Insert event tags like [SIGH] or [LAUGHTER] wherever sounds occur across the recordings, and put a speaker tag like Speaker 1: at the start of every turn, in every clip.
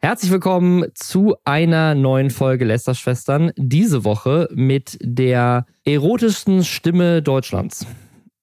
Speaker 1: Herzlich willkommen zu einer neuen Folge Lästerschwestern. Diese Woche mit der erotischsten Stimme Deutschlands.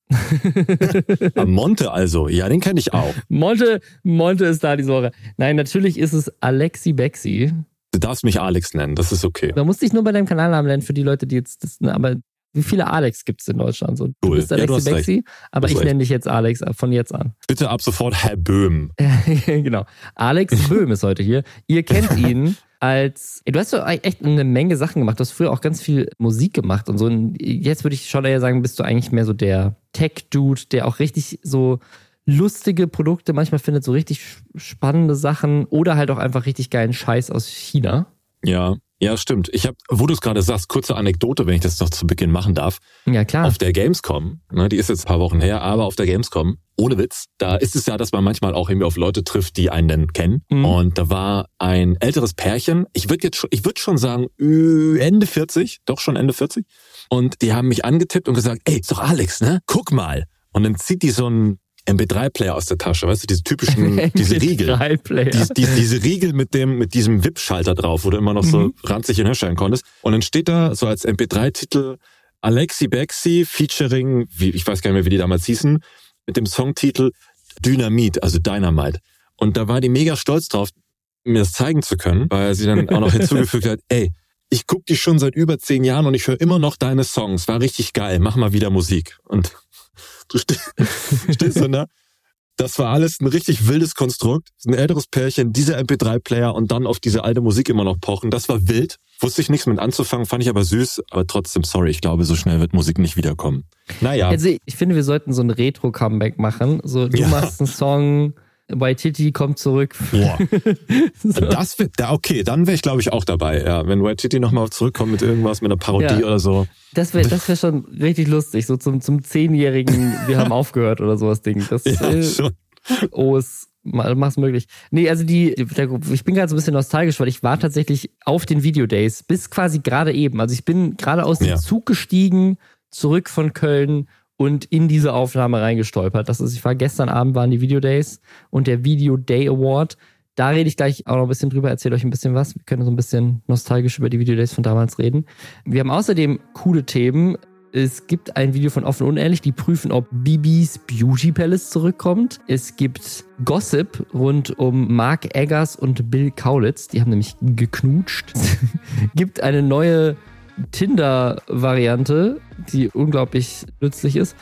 Speaker 1: [LAUGHS]
Speaker 2: Monte also, ja, den kenne ich auch.
Speaker 1: Monte, Monte ist da diese Woche. Nein, natürlich ist es Alexi Bexi.
Speaker 2: Du darfst mich Alex nennen, das ist okay.
Speaker 1: Da musste ich nur bei deinem Kanalnamen lernen für die Leute, die jetzt das, ne, aber wie viele Alex gibt es in Deutschland? So, du bist Alexi ja, Bexi, aber ich nenne dich jetzt Alex von jetzt an.
Speaker 2: Bitte ab sofort Herr Böhm. [LAUGHS]
Speaker 1: genau. Alex Böhm ist heute hier. Ihr kennt [LAUGHS] ihn als, du hast doch echt eine Menge Sachen gemacht. Du hast früher auch ganz viel Musik gemacht und so. Und jetzt würde ich schon eher sagen, bist du eigentlich mehr so der Tech-Dude, der auch richtig so lustige Produkte manchmal findet, so richtig spannende Sachen oder halt auch einfach richtig geilen Scheiß aus China.
Speaker 2: Ja, ja, stimmt. Ich habe, wo du es gerade sagst, kurze Anekdote, wenn ich das noch zu Beginn machen darf.
Speaker 1: Ja, klar.
Speaker 2: Auf der Gamescom, ne, die ist jetzt ein paar Wochen her, aber auf der Gamescom, ohne Witz, da ist es ja, dass man manchmal auch irgendwie auf Leute trifft, die einen dann kennen. Mhm. Und da war ein älteres Pärchen, ich würde jetzt schon, ich würde schon sagen, Ende 40, doch schon Ende 40. Und die haben mich angetippt und gesagt, ey, ist doch Alex, ne? Guck mal. Und dann zieht die so ein MP3-Player aus der Tasche, weißt du, diese typischen, [LAUGHS] diese Riegel. Die, die, diese Riegel mit dem, mit diesem WIP-Schalter drauf, wo du immer noch so mhm. ranzig hinstellen konntest. Und dann steht da so als MP3-Titel Alexi Bexi featuring, wie, ich weiß gar nicht mehr, wie die damals hießen, mit dem Songtitel Dynamit, also Dynamite. Und da war die mega stolz drauf, mir das zeigen zu können, weil sie dann auch noch hinzugefügt hat, ey, ich guck dich schon seit über zehn Jahren und ich höre immer noch deine Songs. War richtig geil. Mach mal wieder Musik. Und [LAUGHS] Du stehst so, ne? Das war alles ein richtig wildes Konstrukt. Ein älteres Pärchen, dieser MP3-Player und dann auf diese alte Musik immer noch pochen. Das war wild. Wusste ich nichts mit anzufangen, fand ich aber süß. Aber trotzdem, sorry, ich glaube, so schnell wird Musik nicht wiederkommen. Naja.
Speaker 1: Also ich finde, wir sollten so ein Retro-Comeback machen. So, du ja. machst einen Song, Waititi kommt zurück.
Speaker 2: Boah. [LAUGHS] so. Das wird, okay, dann wäre ich glaube ich auch dabei, ja. Wenn Waititi nochmal zurückkommt mit irgendwas, mit einer Parodie ja. oder so.
Speaker 1: Das wäre das [LAUGHS] wär schon richtig lustig, so zum, zum Zehnjährigen, wir haben aufgehört oder sowas Ding. Das, ja, äh, schon. Oh, es mach's möglich. Nee, also die, ich bin gerade so ein bisschen nostalgisch, weil ich war tatsächlich auf den Videodays bis quasi gerade eben. Also ich bin gerade aus dem ja. Zug gestiegen, zurück von Köln und in diese Aufnahme reingestolpert. Das ist, ich war gestern Abend waren die Video Days und der Video Day Award. Da rede ich gleich auch noch ein bisschen drüber, erzähle euch ein bisschen was. Wir können so ein bisschen nostalgisch über die Video Days von damals reden. Wir haben außerdem coole Themen. Es gibt ein Video von Offen Unehrlich, die prüfen, ob Bibis Beauty Palace zurückkommt. Es gibt Gossip rund um Mark Eggers und Bill Kaulitz. Die haben nämlich geknutscht. [LAUGHS] gibt eine neue Tinder-Variante, die unglaublich nützlich ist.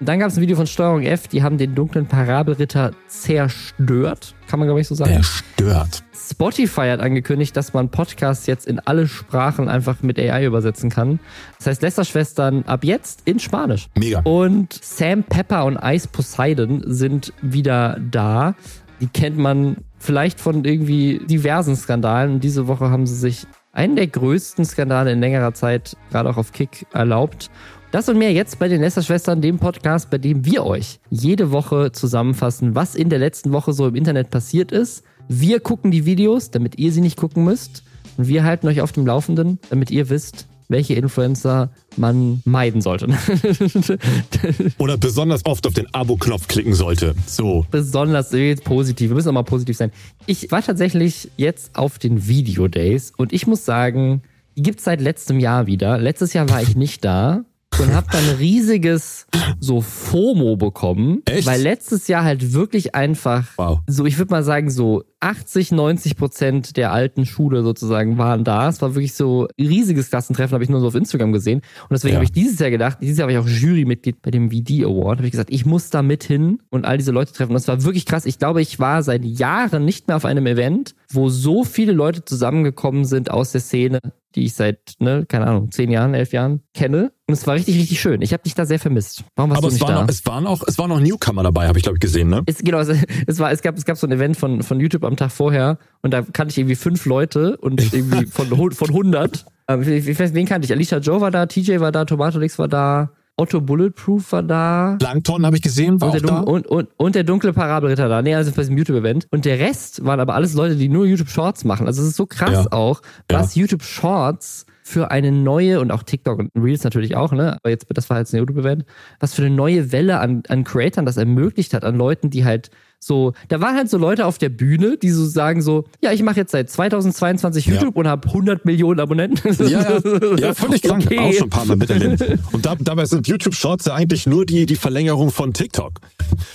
Speaker 1: Und dann gab es ein Video von Steuerung F, die haben den dunklen Parabelritter zerstört. Kann man, glaube ich, so sagen.
Speaker 2: Zerstört.
Speaker 1: Spotify hat angekündigt, dass man Podcasts jetzt in alle Sprachen einfach mit AI übersetzen kann. Das heißt, Lästerschwestern ab jetzt in Spanisch.
Speaker 2: Mega.
Speaker 1: Und Sam Pepper und Ice Poseidon sind wieder da. Die kennt man vielleicht von irgendwie diversen Skandalen. Und diese Woche haben sie sich einen der größten Skandale in längerer Zeit, gerade auch auf Kick, erlaubt. Das und mehr jetzt bei den Lästerschwestern, dem Podcast, bei dem wir euch jede Woche zusammenfassen, was in der letzten Woche so im Internet passiert ist. Wir gucken die Videos, damit ihr sie nicht gucken müsst. Und wir halten euch auf dem Laufenden, damit ihr wisst, welche Influencer man meiden sollte. [LAUGHS]
Speaker 2: Oder besonders oft auf den Abo-Knopf klicken sollte. So.
Speaker 1: Besonders jetzt positiv. Wir müssen auch mal positiv sein. Ich war tatsächlich jetzt auf den Video Days und ich muss sagen, die gibt es seit letztem Jahr wieder. Letztes Jahr war ich nicht da und habe dann riesiges so FOMO bekommen,
Speaker 2: Echt?
Speaker 1: weil letztes Jahr halt wirklich einfach wow. so, ich würde mal sagen so 80, 90 Prozent der alten Schule sozusagen waren da. Es war wirklich so riesiges Klassentreffen, habe ich nur so auf Instagram gesehen. Und deswegen ja. habe ich dieses Jahr gedacht, dieses Jahr war ich auch Jurymitglied bei dem VD Award, habe ich gesagt, ich muss da mit hin und all diese Leute treffen. Und das war wirklich krass. Ich glaube, ich war seit Jahren nicht mehr auf einem Event, wo so viele Leute zusammengekommen sind aus der Szene, die ich seit, ne, keine Ahnung, zehn Jahren, elf Jahren kenne. Und es war richtig, richtig schön. Ich habe dich da sehr vermisst. Warum warst
Speaker 2: Aber
Speaker 1: du nicht
Speaker 2: es, war
Speaker 1: da?
Speaker 2: Noch, es waren auch, es waren noch Newcomer dabei, habe ich glaube ich gesehen, ne?
Speaker 1: Es, genau, es, es, war, es gab, es gab so ein Event von, von YouTube am Tag vorher und da kannte ich irgendwie fünf Leute und [LAUGHS] irgendwie von, von 100. Ähm, wen kannte ich? Alicia Joe war da, TJ war da, Tomato Lix war da, Otto Bulletproof war da.
Speaker 2: Langton habe ich gesehen, war
Speaker 1: und
Speaker 2: auch
Speaker 1: da. Und, und, und der dunkle Parabelritter da. Nee, also bei diesem YouTube-Event. Und der Rest waren aber alles Leute, die nur YouTube Shorts machen. Also es ist so krass ja. auch, was ja. YouTube Shorts für eine neue, und auch TikTok und Reels natürlich auch, ne? Aber jetzt, das war jetzt ein YouTube-Event, was für eine neue Welle an, an Creatern das ermöglicht hat, an Leuten, die halt so, da waren halt so Leute auf der Bühne, die so sagen so, ja, ich mache jetzt seit 2022 YouTube ja. und habe 100 Millionen Abonnenten.
Speaker 2: Ja, ja, ja [LAUGHS] völlig krank. Okay. Auch schon ein paar Mal miterlebt. Und da, dabei sind YouTube Shorts ja eigentlich nur die, die Verlängerung von TikTok.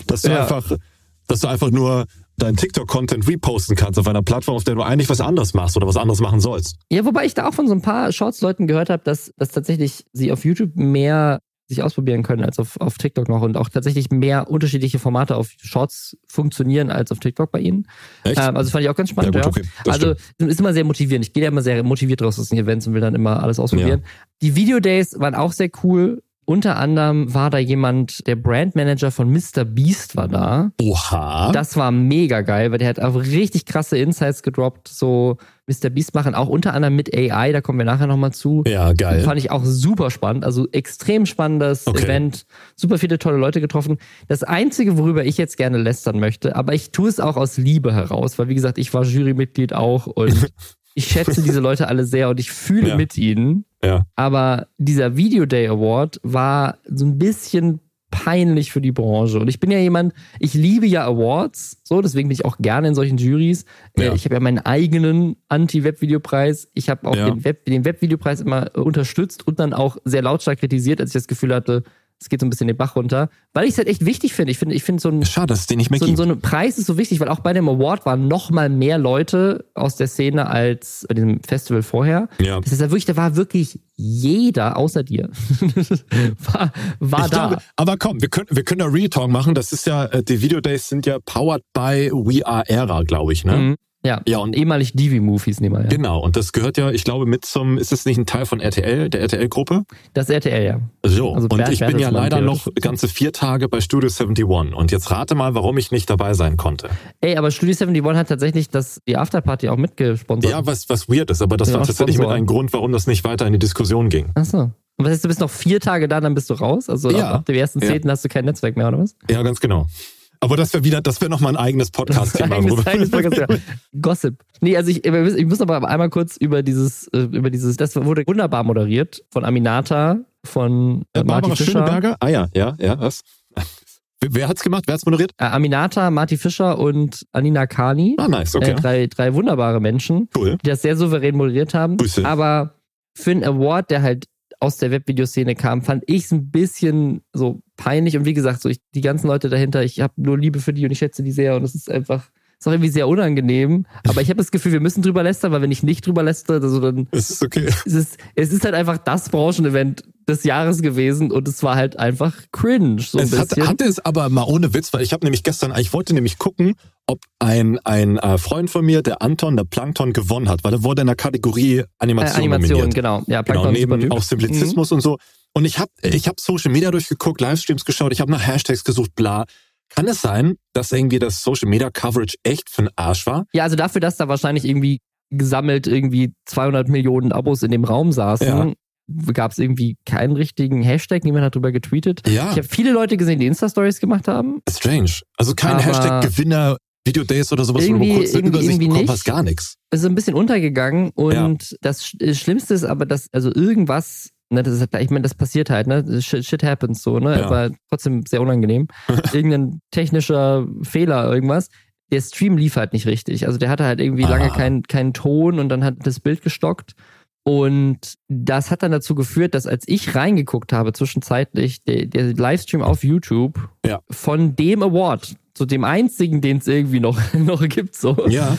Speaker 2: Dass du ja. einfach, dass du einfach nur deinen TikTok-Content reposten kannst auf einer Plattform, auf der du eigentlich was anderes machst oder was anderes machen sollst.
Speaker 1: Ja, wobei ich da auch von so ein paar Shorts-Leuten gehört habe, dass, dass tatsächlich sie auf YouTube mehr sich ausprobieren können als auf, auf TikTok noch und auch tatsächlich mehr unterschiedliche Formate auf Shorts funktionieren als auf TikTok bei ihnen. Echt? Ähm, also fand ich auch ganz spannend. Ja, gut, okay. Also stimmt. ist immer sehr motivierend. Ich gehe ja immer sehr motiviert raus aus den Events und will dann immer alles ausprobieren. Ja. Die Video Days waren auch sehr cool. Unter anderem war da jemand, der Brandmanager von Mr. Beast war da.
Speaker 2: Oha.
Speaker 1: Das war mega geil, weil der hat auch richtig krasse Insights gedroppt, so Mr. Beast machen, auch unter anderem mit AI, da kommen wir nachher nochmal zu.
Speaker 2: Ja, geil.
Speaker 1: Fand ich auch super spannend, also extrem spannendes okay. Event, super viele tolle Leute getroffen. Das Einzige, worüber ich jetzt gerne lästern möchte, aber ich tue es auch aus Liebe heraus, weil wie gesagt, ich war Jurymitglied auch und [LAUGHS] ich schätze diese Leute alle sehr und ich fühle ja. mit ihnen.
Speaker 2: Ja.
Speaker 1: Aber dieser Video Day Award war so ein bisschen peinlich für die Branche. Und ich bin ja jemand, ich liebe ja Awards, so, deswegen bin ich auch gerne in solchen Juries. Äh, ja. Ich habe ja meinen eigenen Anti-Webvideopreis. Ich habe auch ja. den, Web, den Webvideopreis immer unterstützt und dann auch sehr lautstark kritisiert, als ich das Gefühl hatte, es geht so ein bisschen den Bach runter, weil ich es halt echt wichtig finde. Ich finde, ich finde so ein
Speaker 2: schade, dass es den nicht mehr
Speaker 1: so, gibt. so ein Preis ist so wichtig, weil auch bei dem Award waren noch mal mehr Leute aus der Szene als bei dem Festival vorher.
Speaker 2: Ja.
Speaker 1: Das ist ja wirklich, da war wirklich jeder außer dir [LAUGHS] war, war da. Glaube,
Speaker 2: aber komm, wir können wir können da Real Talk machen. Das ist ja äh, die Video Days sind ja powered by We Are Era, glaube ich, ne? Mhm.
Speaker 1: Ja, ja und ehemalig Divi-Movies nehmen wir, ja.
Speaker 2: Genau, und das gehört ja, ich glaube, mit zum, ist es nicht ein Teil von RTL, der RTL-Gruppe?
Speaker 1: Das RTL, ja.
Speaker 2: So, also und Bernd, ich bin ja leider noch ganze vier Tage bei Studio 71 und jetzt rate mal, warum ich nicht dabei sein konnte.
Speaker 1: Ey, aber Studio 71 hat tatsächlich das, die Afterparty auch mitgesponsert.
Speaker 2: Ja, was, was weird ist, aber das war tatsächlich Sponsor. mit einem Grund, warum das nicht weiter in die Diskussion ging.
Speaker 1: Ach so. Und was heißt, du bist noch vier Tage da, dann bist du raus? Also ja. ab, ab dem ersten Zehnten ja. hast du kein Netzwerk mehr, oder was?
Speaker 2: Ja, ganz genau. Aber das wäre wieder, das wäre nochmal ein eigenes [LAUGHS] [LAUGHS] Podcast-Thema.
Speaker 1: Gossip. Nee, also ich, ich muss aber einmal kurz über dieses, äh, über dieses, das wurde wunderbar moderiert von Aminata, von äh, Barbara Fischer. Schöneberger?
Speaker 2: Ah ja, ja, ja, was? [LAUGHS] Wer hat's gemacht? Wer hat's moderiert?
Speaker 1: Äh, Aminata, Marty Fischer und Anina Kani.
Speaker 2: Ah, nice, okay.
Speaker 1: Äh, drei, drei wunderbare Menschen,
Speaker 2: cool.
Speaker 1: die das sehr souverän moderiert haben.
Speaker 2: Grüße.
Speaker 1: Aber für einen Award, der halt aus der Webvideoszene kam, fand ich es ein bisschen so peinlich. Und wie gesagt, so ich, die ganzen Leute dahinter, ich habe nur Liebe für die und ich schätze die sehr. Und es ist einfach, ist auch irgendwie sehr unangenehm. Aber ich habe das Gefühl, wir müssen drüber lästern, weil wenn ich nicht drüber lästere, also dann.
Speaker 2: Es ist okay.
Speaker 1: Es ist, es ist halt einfach das Branchenevent des Jahres gewesen und es war halt einfach cringe. So
Speaker 2: es hat, hatte es aber mal ohne Witz, weil ich habe nämlich gestern, ich wollte nämlich gucken, ob ein, ein äh, Freund von mir, der Anton, der Plankton, gewonnen hat, weil er wurde in der Kategorie Animation, äh, Animation nominiert.
Speaker 1: genau. Ja,
Speaker 2: Plankton genau, neben auch Simplizismus mhm. und so. Und ich habe ich hab Social Media durchgeguckt, Livestreams geschaut, ich habe nach Hashtags gesucht, bla. Kann es sein, dass irgendwie das Social Media Coverage echt für Arsch war?
Speaker 1: Ja, also dafür, dass da wahrscheinlich irgendwie gesammelt irgendwie 200 Millionen Abos in dem Raum saßen, ja gab es irgendwie keinen richtigen Hashtag, niemand hat drüber getweetet.
Speaker 2: Ja.
Speaker 1: Ich habe viele Leute gesehen, die Insta-Stories gemacht haben.
Speaker 2: Strange. Also kein Hashtag Gewinner Video Days oder sowas,
Speaker 1: wo du kurz
Speaker 2: eine Übersicht bekommen hast, gar nichts.
Speaker 1: Es ist ein bisschen untergegangen und ja. das Schlimmste ist aber, dass also irgendwas Ne, das ist, ich meine, das passiert halt, ne? Shit, shit happens so, ne? Ja. Aber trotzdem sehr unangenehm. [LAUGHS] Irgendein technischer Fehler, irgendwas. Der Stream lief halt nicht richtig. Also der hatte halt irgendwie ah. lange keinen keinen Ton und dann hat das Bild gestockt. Und das hat dann dazu geführt, dass als ich reingeguckt habe, zwischenzeitlich, der, der Livestream auf YouTube
Speaker 2: ja.
Speaker 1: von dem Award, zu dem einzigen, den es irgendwie noch, [LAUGHS] noch gibt, so.
Speaker 2: Ja.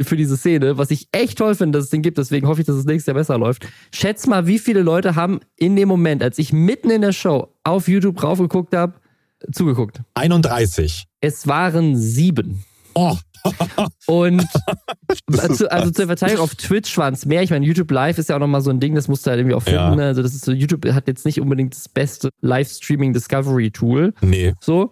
Speaker 1: Für diese Szene, was ich echt toll finde, dass es den gibt, deswegen hoffe ich, dass es nächstes Jahr besser läuft. Schätz mal, wie viele Leute haben in dem Moment, als ich mitten in der Show auf YouTube raufgeguckt habe, zugeguckt?
Speaker 2: 31.
Speaker 1: Es waren sieben.
Speaker 2: Oh.
Speaker 1: Und [LAUGHS] also, also zur Verteidigung auf Twitch waren es mehr. Ich meine, YouTube Live ist ja auch nochmal so ein Ding, das musst du halt irgendwie auch finden. Ja. Also das ist so, YouTube hat jetzt nicht unbedingt das beste Livestreaming Discovery Tool.
Speaker 2: Nee.
Speaker 1: So.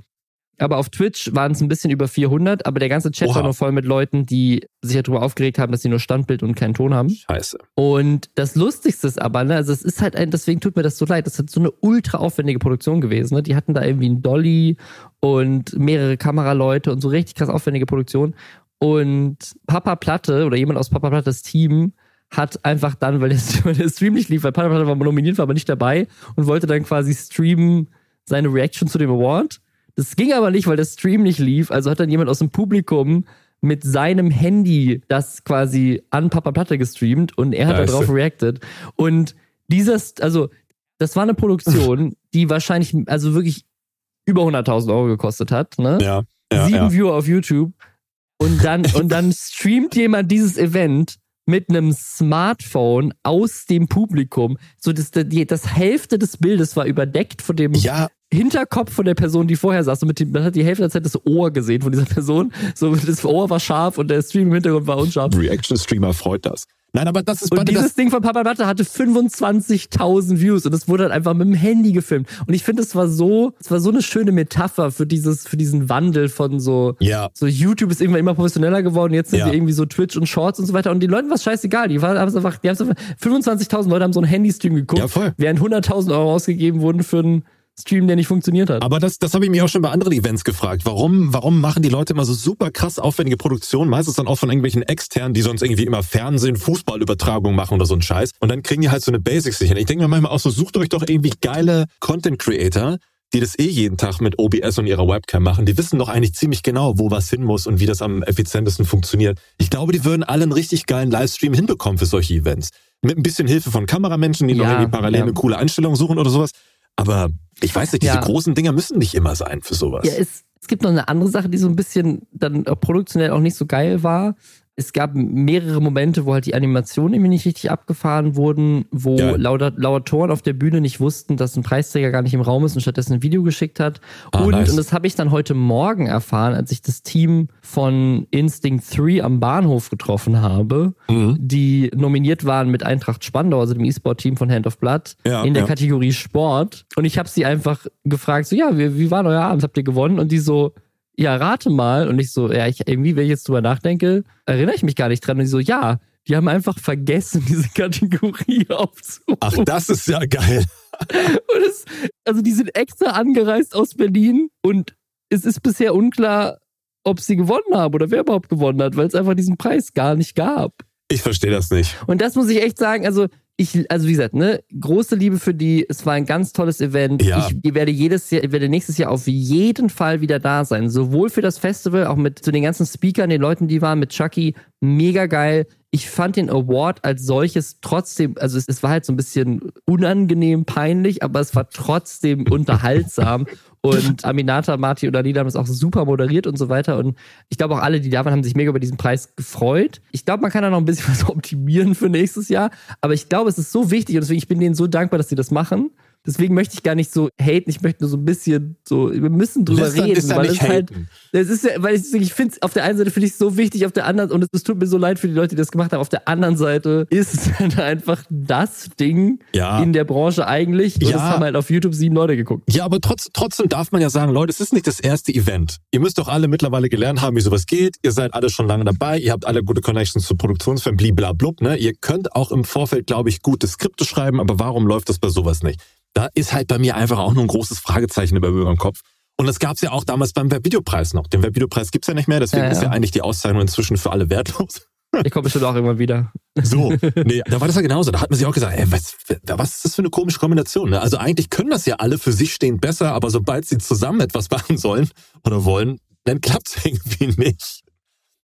Speaker 1: Aber auf Twitch waren es ein bisschen über 400, aber der ganze Chat Oha. war noch voll mit Leuten, die sich darüber aufgeregt haben, dass sie nur Standbild und keinen Ton haben.
Speaker 2: Scheiße.
Speaker 1: Und das Lustigste ist aber, ne, also es ist halt ein, deswegen tut mir das so leid, das ist so eine ultra aufwendige Produktion gewesen. Ne? Die hatten da irgendwie einen Dolly und mehrere Kameraleute und so richtig krass aufwendige Produktion. Und Papa Platte oder jemand aus Papa Plattes Team hat einfach dann, weil der, [LAUGHS] weil der Stream nicht lief, weil Papa Platte war nominiert, war aber nicht dabei und wollte dann quasi streamen seine Reaction zu dem Award Das ging aber nicht, weil der Stream nicht lief. Also hat dann jemand aus dem Publikum mit seinem Handy das quasi an Papa Platte gestreamt und er hat da darauf reacted. Und dieses, also das war eine Produktion, [LAUGHS] die wahrscheinlich, also wirklich über 100.000 Euro gekostet hat. Ne?
Speaker 2: Ja, ja,
Speaker 1: Sieben
Speaker 2: ja.
Speaker 1: Viewer auf YouTube. Und dann, [LAUGHS] und dann streamt jemand dieses Event mit einem Smartphone aus dem Publikum. So, das, die, das Hälfte des Bildes war überdeckt von dem
Speaker 2: Ja,
Speaker 1: Hinterkopf von der Person, die vorher saß. Und mit dem, man hat die Hälfte der Zeit das Ohr gesehen von dieser Person. So, das Ohr war scharf und der Stream im Hintergrund war unscharf.
Speaker 2: Reaction-Streamer freut das. Nein, aber das ist
Speaker 1: Und dieses
Speaker 2: das,
Speaker 1: Ding von Papa Platte hatte 25.000 Views und es wurde halt einfach mit dem Handy gefilmt. Und ich finde, es war so, es war so eine schöne Metapher für dieses, für diesen Wandel von so,
Speaker 2: Ja.
Speaker 1: so YouTube ist irgendwann immer professioneller geworden. Jetzt sind
Speaker 2: Ja.
Speaker 1: wir irgendwie so Twitch und Shorts und so weiter. Und die Leuten war es scheißegal. Die waren haben's einfach, die haben's einfach, 25.000 Leute haben so einen Handystream geguckt.
Speaker 2: Ja.
Speaker 1: Während 100.000 Euro ausgegeben wurden für einen Stream, der nicht funktioniert hat.
Speaker 2: Aber das, das habe ich mich auch schon bei anderen Events gefragt. Warum, warum machen die Leute immer so super krass aufwendige Produktionen? Meistens dann auch von irgendwelchen externen, die sonst irgendwie immer Fernsehen, Fußballübertragung machen oder so ein Scheiß. Und dann kriegen die halt so eine Basics hin. Ich denke mir manchmal auch so, sucht euch doch irgendwie geile Content Creator, die das eh jeden Tag mit OBS und ihrer Webcam machen. Die wissen doch eigentlich ziemlich genau, wo was hin muss und wie das am effizientesten funktioniert. Ich glaube, die würden alle einen richtig geilen Livestream hinbekommen für solche Events. Mit ein bisschen Hilfe von Kameramenschen, die noch
Speaker 1: Ja,
Speaker 2: irgendwie parallel
Speaker 1: ja.
Speaker 2: eine coole Einstellung suchen oder sowas. Aber ich weiß nicht, diese
Speaker 1: Ja.
Speaker 2: großen Dinger müssen nicht immer sein für sowas.
Speaker 1: Ja, es, es gibt noch eine andere Sache, die so ein bisschen dann auch produktionell auch nicht so geil war. Es gab mehrere Momente, wo halt die Animationen irgendwie nicht richtig abgefahren wurden, wo
Speaker 2: Ja.
Speaker 1: lauter, Lautoren auf der Bühne nicht wussten, dass ein Preisträger gar nicht im Raum ist und stattdessen ein Video geschickt hat.
Speaker 2: Ah,
Speaker 1: und,
Speaker 2: nice.
Speaker 1: und das habe ich dann heute Morgen erfahren, als ich das Team von Instinct 3 am Bahnhof getroffen habe,
Speaker 2: Mhm.
Speaker 1: die nominiert waren mit Eintracht Spandau, also dem E-Sport-Team von Hand of Blood,
Speaker 2: Ja,
Speaker 1: in der
Speaker 2: ja.
Speaker 1: Kategorie Sport. Und ich habe sie einfach gefragt, so, ja, wie, wie war euer Abend? Habt ihr gewonnen? Und die so, ja, rate mal. Und ich so, ja, ich, irgendwie, wenn ich jetzt drüber nachdenke, erinnere ich mich gar nicht dran. Und die so, ja, die haben einfach vergessen, [LAUGHS] diese Kategorie aufzurufen.
Speaker 2: Ach, das ist ja geil. [LAUGHS]
Speaker 1: Und es, also die sind extra angereist aus Berlin und es ist bisher unklar, ob sie gewonnen haben oder wer überhaupt gewonnen hat, weil es einfach diesen Preis gar nicht gab.
Speaker 2: Ich verstehe das nicht.
Speaker 1: Und das muss ich echt sagen, also ich, also wie gesagt, ne, große Liebe für die. Es war ein ganz tolles Event.
Speaker 2: Ja.
Speaker 1: Ich werde jedes Jahr, ich werde nächstes Jahr auf jeden Fall wieder da sein. Sowohl für das Festival, auch mit zu den ganzen Speakern, den Leuten, die waren, mit Chucky, mega geil. Ich fand den Award als solches trotzdem, also es, es war halt so ein bisschen unangenehm peinlich, aber es war trotzdem [LAUGHS] unterhaltsam. Und Aminata, Marti und Alina haben es auch super moderiert und so weiter. Und ich glaube auch alle, die da waren, haben sich mega über diesen Preis gefreut. Ich glaube, man kann da noch ein bisschen [LAUGHS] was optimieren für nächstes Jahr. Aber ich glaube, es ist so wichtig und deswegen ich bin denen so dankbar, dass sie das machen. Deswegen möchte ich gar nicht so haten, ich möchte nur so ein bisschen so, wir müssen drüber
Speaker 2: Lästern
Speaker 1: reden,
Speaker 2: ist
Speaker 1: weil es halt, es ist ja, weil ich, ich finde auf der einen Seite finde ich es so wichtig, auf der anderen, und es, es tut mir so leid für die Leute, die das gemacht haben, auf der anderen Seite ist es halt einfach das Ding
Speaker 2: Ja.
Speaker 1: in der Branche eigentlich. Und
Speaker 2: Ja.
Speaker 1: das haben halt auf YouTube sieben Leute geguckt.
Speaker 2: Ja, aber trotz, trotzdem darf man ja sagen, Leute, es ist nicht das erste Event. Ihr müsst doch alle mittlerweile gelernt haben, wie sowas geht. Ihr seid alle schon lange dabei. Ihr habt alle gute Connections zu Produktionsfirmen, bliblablub, ne? Ihr könnt auch im Vorfeld, glaube ich, gute Skripte schreiben, aber warum läuft das bei sowas nicht? Da ist halt bei mir einfach auch nur ein großes Fragezeichen über über dem Kopf. Und das gab's ja auch damals beim Webvideopreis noch. Den Webvideopreis gibt's ja nicht mehr, deswegen
Speaker 1: Ja, ja.
Speaker 2: ist ja eigentlich die Auszeichnung inzwischen für alle wertlos.
Speaker 1: Ich komme bestimmt auch irgendwann wieder.
Speaker 2: So, nee, [LAUGHS] da war das ja genauso. Da hat man sich auch gesagt, ey, was, was ist das für eine komische Kombination? Ne? Also eigentlich können das ja alle für sich stehend besser, aber sobald sie zusammen etwas [LAUGHS] machen sollen oder wollen, dann klappt's irgendwie nicht.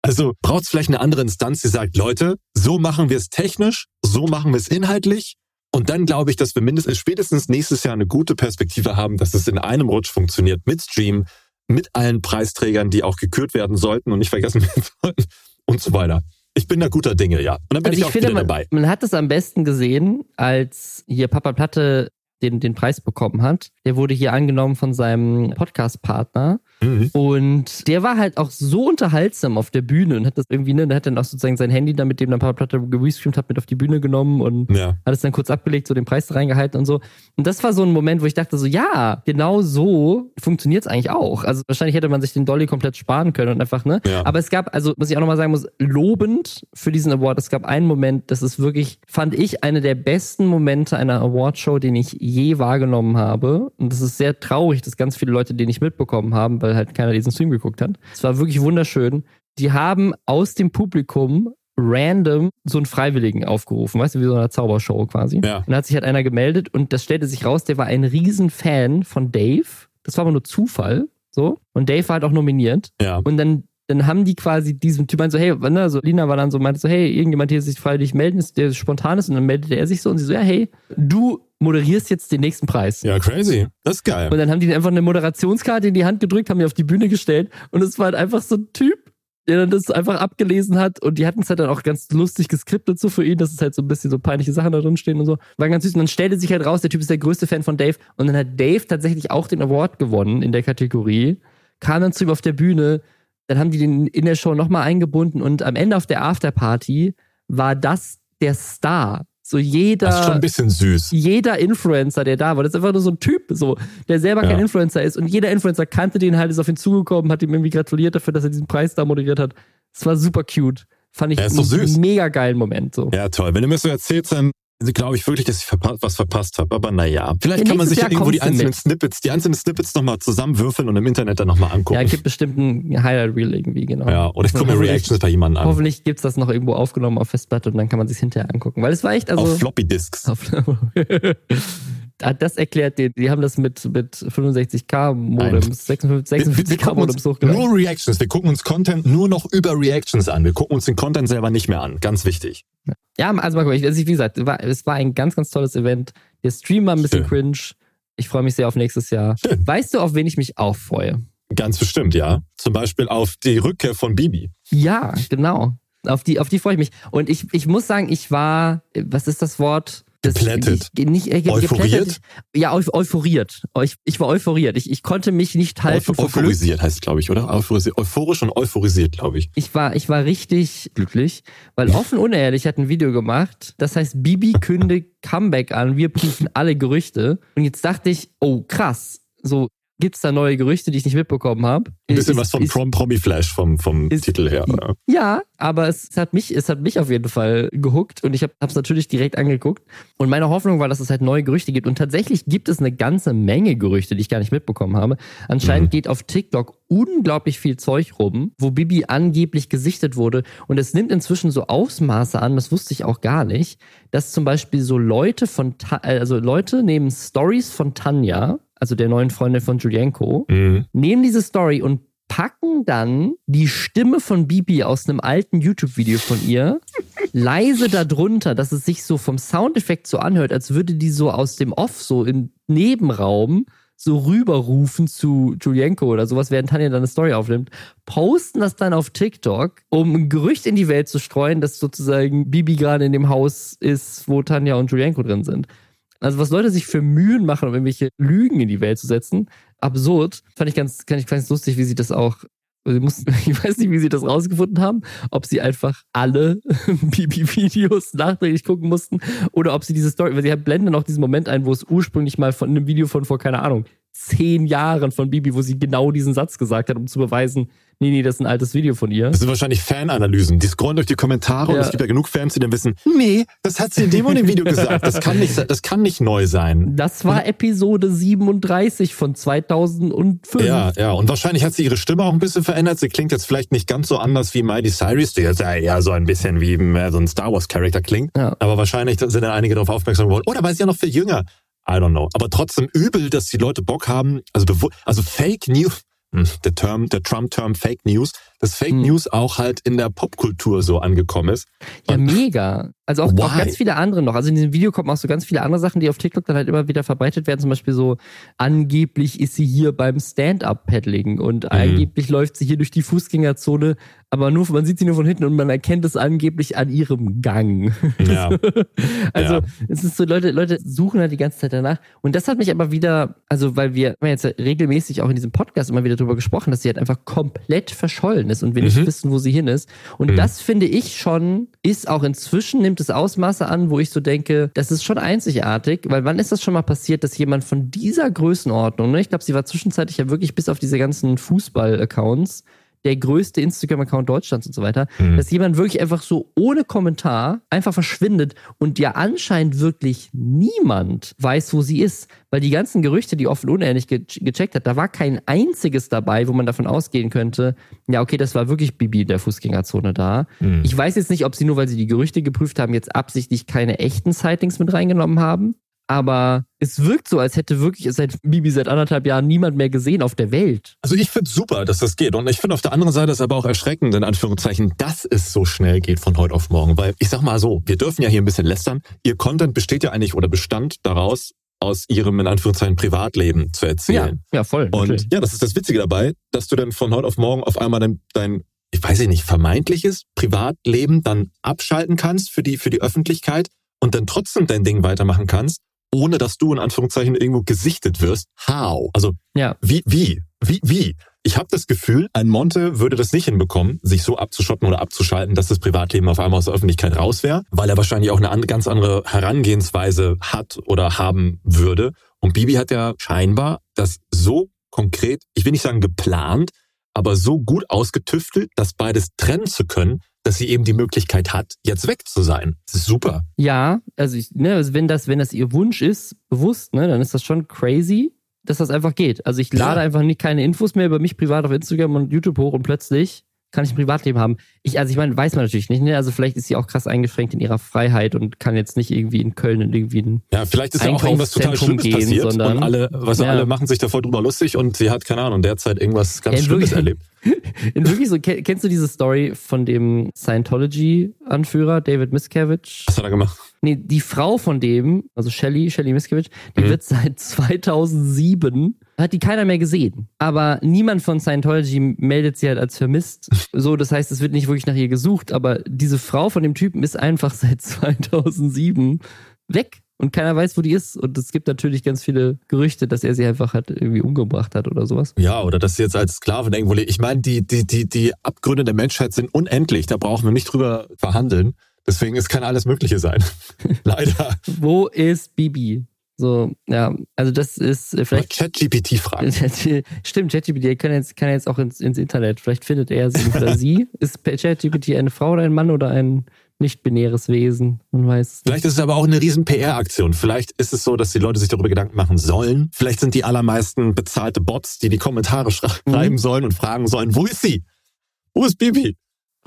Speaker 2: Also braucht's vielleicht eine andere Instanz, die sagt, Leute, so machen wir es technisch, so machen wir es inhaltlich. Und dann glaube ich, dass wir mindestens spätestens nächstes Jahr eine gute Perspektive haben, dass es in einem Rutsch funktioniert mit Stream, mit allen Preisträgern, die auch gekürt werden sollten und nicht vergessen [LAUGHS] werden sollten und so weiter. Ich bin da guter Dinge, ja. Und dann bin
Speaker 1: Also
Speaker 2: ich auch wieder
Speaker 1: man,
Speaker 2: dabei.
Speaker 1: man hat es am besten gesehen, als hier Papa Platte den, den Preis bekommen hat. Der wurde hier angenommen von seinem Podcast-Partner.
Speaker 2: Mhm.
Speaker 1: Und der war halt auch so unterhaltsam auf der Bühne und hat das irgendwie, ne, der hat dann auch sozusagen sein Handy da, mit dem dann Papa Platte gerestreamt hat, mit auf die Bühne genommen und
Speaker 2: Ja.
Speaker 1: hat es dann kurz abgelegt, so den Preis reingehalten und so. Und das war so ein Moment, wo ich dachte so, ja, genau so funktioniert es eigentlich auch. Also wahrscheinlich hätte man sich den Dolly komplett sparen können und einfach, ne?
Speaker 2: Ja.
Speaker 1: Aber es gab, also was ich auch nochmal sagen muss, lobend für diesen Award, es gab einen Moment, das ist wirklich, fand ich, eine der besten Momente einer Awardshow, den ich je wahrgenommen habe. Und das ist sehr traurig, dass ganz viele Leute den nicht mitbekommen haben, weil halt keiner diesen Stream geguckt hat. Es war wirklich wunderschön. Die haben aus dem Publikum random so einen Freiwilligen aufgerufen, weißt du, wie so eine Zaubershow quasi.
Speaker 2: Ja.
Speaker 1: Und da hat sich halt einer gemeldet und das stellte sich raus, der war ein Riesenfan von Dave. Das war aber nur Zufall. So. Und Dave war halt auch nominiert.
Speaker 2: Ja.
Speaker 1: Und dann dann haben die quasi diesem Typ so, hey, ne, also Lina war dann so, meinte so, hey, irgendjemand hier sich freiwillig melden, der spontan ist und dann meldete er sich so und sie so, ja, hey, du moderierst jetzt den nächsten Preis.
Speaker 2: Ja, crazy. Das ist geil.
Speaker 1: Und dann haben die einfach eine Moderationskarte in die Hand gedrückt, haben die auf die Bühne gestellt und es war halt einfach so ein Typ, der dann das einfach abgelesen hat und die hatten es halt dann auch ganz lustig geskriptet so für ihn, dass es halt so ein bisschen so peinliche Sachen da drin stehen und so. War ganz süß und dann stellte sich halt raus, der Typ ist der größte Fan von Dave und dann hat Dave tatsächlich auch den Award gewonnen in der Kategorie, kam dann zu ihm auf der Bühne, dann haben die den in der Show nochmal eingebunden und am Ende auf der Afterparty war das der Star. So jeder. Das
Speaker 2: ist schon ein bisschen süß.
Speaker 1: Jeder Influencer, der da war, das ist einfach nur so ein Typ, so, der selber ja. kein Influencer ist. Und jeder Influencer kannte den halt, ist auf ihn zugekommen, hat ihm irgendwie gratuliert dafür, dass er diesen Preis da moderiert hat. Es war super cute. Fand ich ja, einen mega geilen Moment. So.
Speaker 2: Ja, toll. Wenn du mir so erzählst, dann glaube ich wirklich, dass ich was verpasst habe. Aber naja, vielleicht ja, kann man sich ja irgendwo die einzelnen Snippets, die einzelnen Snippets nochmal zusammenwürfeln und im Internet dann nochmal angucken.
Speaker 1: Ja, gibt bestimmt ein Highlight Reel irgendwie, genau.
Speaker 2: Ja, oder ich gucke mir Reactions bei jemandem an.
Speaker 1: Hoffentlich gibt's das noch irgendwo aufgenommen auf Festplatte und dann kann man sich hinterher angucken. Weil es war echt, also.
Speaker 2: Auf Floppy Disks. Auf, [LAUGHS]
Speaker 1: das erklärt den, die haben das mit, mit 65k Modems, 56, 56k Modems hochgeladen.
Speaker 2: Nur Reactions. Wir gucken uns Content nur noch über Reactions an. Wir gucken uns den Content selber nicht mehr an. Ganz wichtig.
Speaker 1: Ja, also mal gucken. Also wie gesagt, war, es war ein ganz, ganz tolles Event. Der Stream war ein bisschen Schön. cringe. Ich freue mich sehr auf nächstes Jahr. Schön. Weißt du, auf wen ich mich auch freue?
Speaker 2: Ganz bestimmt, ja. Zum Beispiel auf die Rückkehr von Bibi.
Speaker 1: Ja, genau. Auf die, auf die freue ich mich. Und ich, ich muss sagen, ich war, was ist das Wort?
Speaker 2: Geplättet.
Speaker 1: Ich, nicht, äh,
Speaker 2: euphoriert?
Speaker 1: Ja, euphoriert. Ich, war euphoriert. Ich, ich konnte mich nicht halten.
Speaker 2: Euph euphorisiert heißt es, glaube ich, oder? Euphorisch und euphorisiert, glaube ich.
Speaker 1: Ich war, ich war richtig glücklich, weil offen unehrlich hat ein Video gemacht. Das heißt, Bibi kündigt Comeback an. Wir prüfen alle Gerüchte. Und jetzt dachte ich, oh krass. So, Gibt es da neue Gerüchte, die ich nicht mitbekommen habe?
Speaker 2: Ein bisschen ist, was vom ist, Promi-Flash vom, vom ist, Titel her, oder?
Speaker 1: Ja, aber es, es, hat mich, es hat mich auf jeden Fall gehuckt und ich habe es natürlich direkt angeguckt. Und meine Hoffnung war, dass es halt neue Gerüchte gibt. Und tatsächlich gibt es eine ganze Menge Gerüchte, die ich gar nicht mitbekommen habe. Anscheinend mhm. geht auf TikTok unglaublich viel Zeug rum, wo Bibi angeblich gesichtet wurde. Und es nimmt inzwischen so Ausmaße an, das wusste ich auch gar nicht, dass zum Beispiel so Leute von, also Leute nehmen Stories von Tanja also der neuen Freundin von Julienko, mhm. nehmen diese Story und packen dann die Stimme von Bibi aus einem alten YouTube-Video von ihr leise darunter, dass es sich so vom Soundeffekt so anhört, als würde die so aus dem Off, so im Nebenraum, so rüberrufen zu Julienko oder sowas, während Tanja dann eine Story aufnimmt, posten das dann auf TikTok, um ein Gerücht in die Welt zu streuen, dass sozusagen Bibi gerade in dem Haus ist, wo Tanja und Julienko drin sind. Also was Leute sich für Mühen machen, um irgendwelche Lügen in die Welt zu setzen, absurd. Fand ich ganz, kann ich ganz lustig, wie sie das auch mussten, [LAUGHS] ich weiß nicht, wie sie das rausgefunden haben, ob sie einfach alle [LAUGHS] Bibi-Videos nachträglich gucken mussten oder ob sie diese Story, weil sie blenden auch diesen Moment ein, wo es ursprünglich mal von einem Video von vor, keine Ahnung, zehn Jahren von Bibi, wo sie genau diesen Satz gesagt hat, um zu beweisen, nee, nee, das ist ein altes Video von ihr.
Speaker 2: Das sind wahrscheinlich Fananalysen. Die scrollen durch die Kommentare ja. und es gibt ja genug Fans, die dann wissen, nee, das hat sie in dem und dem Video gesagt. Das kann nicht, das kann nicht neu sein.
Speaker 1: Das war Episode 37 von 2005.
Speaker 2: Ja, ja. Und wahrscheinlich hat sie ihre Stimme auch ein bisschen verändert. Sie klingt jetzt vielleicht nicht ganz so anders wie Miley Cyrus, die jetzt ja eher so ein bisschen wie äh, so ein Star Wars Charakter klingt. Ja. Aber wahrscheinlich sind dann einige darauf aufmerksam geworden. Oder weil sie ja noch viel jünger. I don't know. Aber trotzdem übel, dass die Leute Bock haben. Also, also Fake News, hm, der Term, der Trump-Term Fake News, dass Fake hm. News auch halt in der Popkultur so angekommen ist.
Speaker 1: Ja, Und mega. Also auch, auch, ganz viele andere noch. Also in diesem Video kommen auch so ganz viele andere Sachen, die auf TikTok dann halt immer wieder verbreitet werden. Zum Beispiel so, angeblich ist sie hier beim Stand-Up-Paddling und mhm. angeblich läuft sie hier durch die Fußgängerzone, aber nur, man sieht sie nur von hinten und man erkennt es angeblich an ihrem Gang. Ja. [LAUGHS] also ja. es ist so, Leute, Leute suchen halt die ganze Zeit danach. Und das hat mich aber wieder, also weil wir haben jetzt regelmäßig auch in diesem Podcast immer wieder drüber gesprochen, dass sie halt einfach komplett verschollen ist und wir mhm. nicht wissen, wo sie hin ist. Und mhm. das finde ich schon, ist auch inzwischen, nimmt es Ausmaße an, wo ich so denke, das ist schon einzigartig, weil wann ist das schon mal passiert, dass jemand von dieser Größenordnung, ne, ich glaube, sie war zwischenzeitlich ja wirklich bis auf diese ganzen Fußball-Accounts, der größte Instagram-Account Deutschlands und so weiter, mhm. dass jemand wirklich einfach so ohne Kommentar einfach verschwindet und ja anscheinend wirklich niemand weiß, wo sie ist. Weil die ganzen Gerüchte, die offen unehrlich ge gecheckt hat, da war kein einziges dabei, wo man davon ausgehen könnte, ja, okay, das war wirklich Bibi in der Fußgängerzone da. Mhm. Ich weiß jetzt nicht, ob sie nur, weil sie die Gerüchte geprüft haben, jetzt absichtlich keine echten Sightings mit reingenommen haben. Aber es wirkt so, als hätte wirklich seit Bibi seit anderthalb Jahren niemand mehr gesehen auf der Welt.
Speaker 2: Also ich finde super, dass das geht. Und ich finde auf der anderen Seite ist aber auch erschreckend, in Anführungszeichen, dass es so schnell geht von heute auf morgen. Weil ich sag mal so, wir dürfen ja hier ein bisschen lästern. Ihr Content besteht ja eigentlich oder bestand daraus, aus ihrem, in Anführungszeichen, Privatleben zu erzählen.
Speaker 1: Ja, ja voll.
Speaker 2: Und natürlich. ja, das ist das Witzige dabei, dass du dann von heute auf morgen auf einmal dein, dein ich weiß nicht, vermeintliches Privatleben dann abschalten kannst für die, für die Öffentlichkeit und dann trotzdem dein Ding weitermachen kannst, ohne dass du in Anführungszeichen irgendwo gesichtet wirst. How? Also, ja. wie, wie, wie, wie? Ich habe das Gefühl, ein Monte würde das nicht hinbekommen, sich so abzuschotten oder abzuschalten, dass das Privatleben auf einmal aus der Öffentlichkeit raus wäre, weil er wahrscheinlich auch eine ganz andere Herangehensweise hat oder haben würde. Und Bibi hat ja scheinbar das so konkret, ich will nicht sagen geplant, aber so gut ausgetüftelt, das beides trennen zu können, dass sie eben die Möglichkeit hat, jetzt weg zu sein. Das ist super.
Speaker 1: Ja, also, ich, ne, also wenn das, wenn das ihr Wunsch ist, bewusst, ne, dann ist das schon crazy, dass das einfach geht. Also ich lade ja. einfach nicht keine Infos mehr über mich privat auf Instagram und YouTube hoch und plötzlich kann ich ein Privatleben haben. Ich, also ich meine, weiß man natürlich nicht, ne? Also vielleicht ist sie auch krass eingeschränkt in ihrer Freiheit und kann jetzt nicht irgendwie in Köln in irgendwie ein
Speaker 2: Ja, vielleicht ist ja auch irgendwas total Schlimmes gehen, passiert sondern, und alle, was ja. alle machen sich davor drüber lustig und sie hat, keine Ahnung, derzeit irgendwas ganz ja, Schlimmes erlebt.
Speaker 1: In wirklich so, kennst du diese Story von dem Scientology-Anführer David Miscavige?
Speaker 2: Was hat er gemacht?
Speaker 1: Nee, die Frau von dem, also Shelly, Shelly Miscavige, die mhm. wird seit 2007, hat die keiner mehr gesehen. Aber niemand von Scientology meldet sie halt als vermisst. [LAUGHS] So, das heißt, es wird nicht wirklich nach ihr gesucht, aber diese Frau von dem Typen ist einfach seit 2007 weg und keiner weiß, wo die ist. Und es gibt natürlich ganz viele Gerüchte, dass er sie einfach halt irgendwie umgebracht hat oder sowas.
Speaker 2: Ja, oder dass sie jetzt als Sklavin irgendwo lebt. Ich meine, die, die, die, die Abgründe der Menschheit sind unendlich. Da brauchen wir nicht drüber verhandeln. Deswegen, es kann alles Mögliche sein. [LAUGHS] Leider.
Speaker 1: Wo ist Bibi? So, ja, also das ist äh, vielleicht.
Speaker 2: ChatGPT fragen. [LAUGHS]
Speaker 1: Stimmt, ChatGPT kann jetzt, kann jetzt auch ins, ins Internet. Vielleicht findet er sie oder [LAUGHS] sie. Ist ChatGPT eine Frau oder ein Mann oder ein nicht-binäres Wesen? Man weiß.
Speaker 2: Vielleicht ist es aber auch eine riesen PR-Aktion. Vielleicht ist es so, dass die Leute sich darüber Gedanken machen sollen. Vielleicht sind die allermeisten bezahlte Bots, die die Kommentare schreiben mhm. sollen und fragen sollen, wo ist sie? Wo ist Bibi?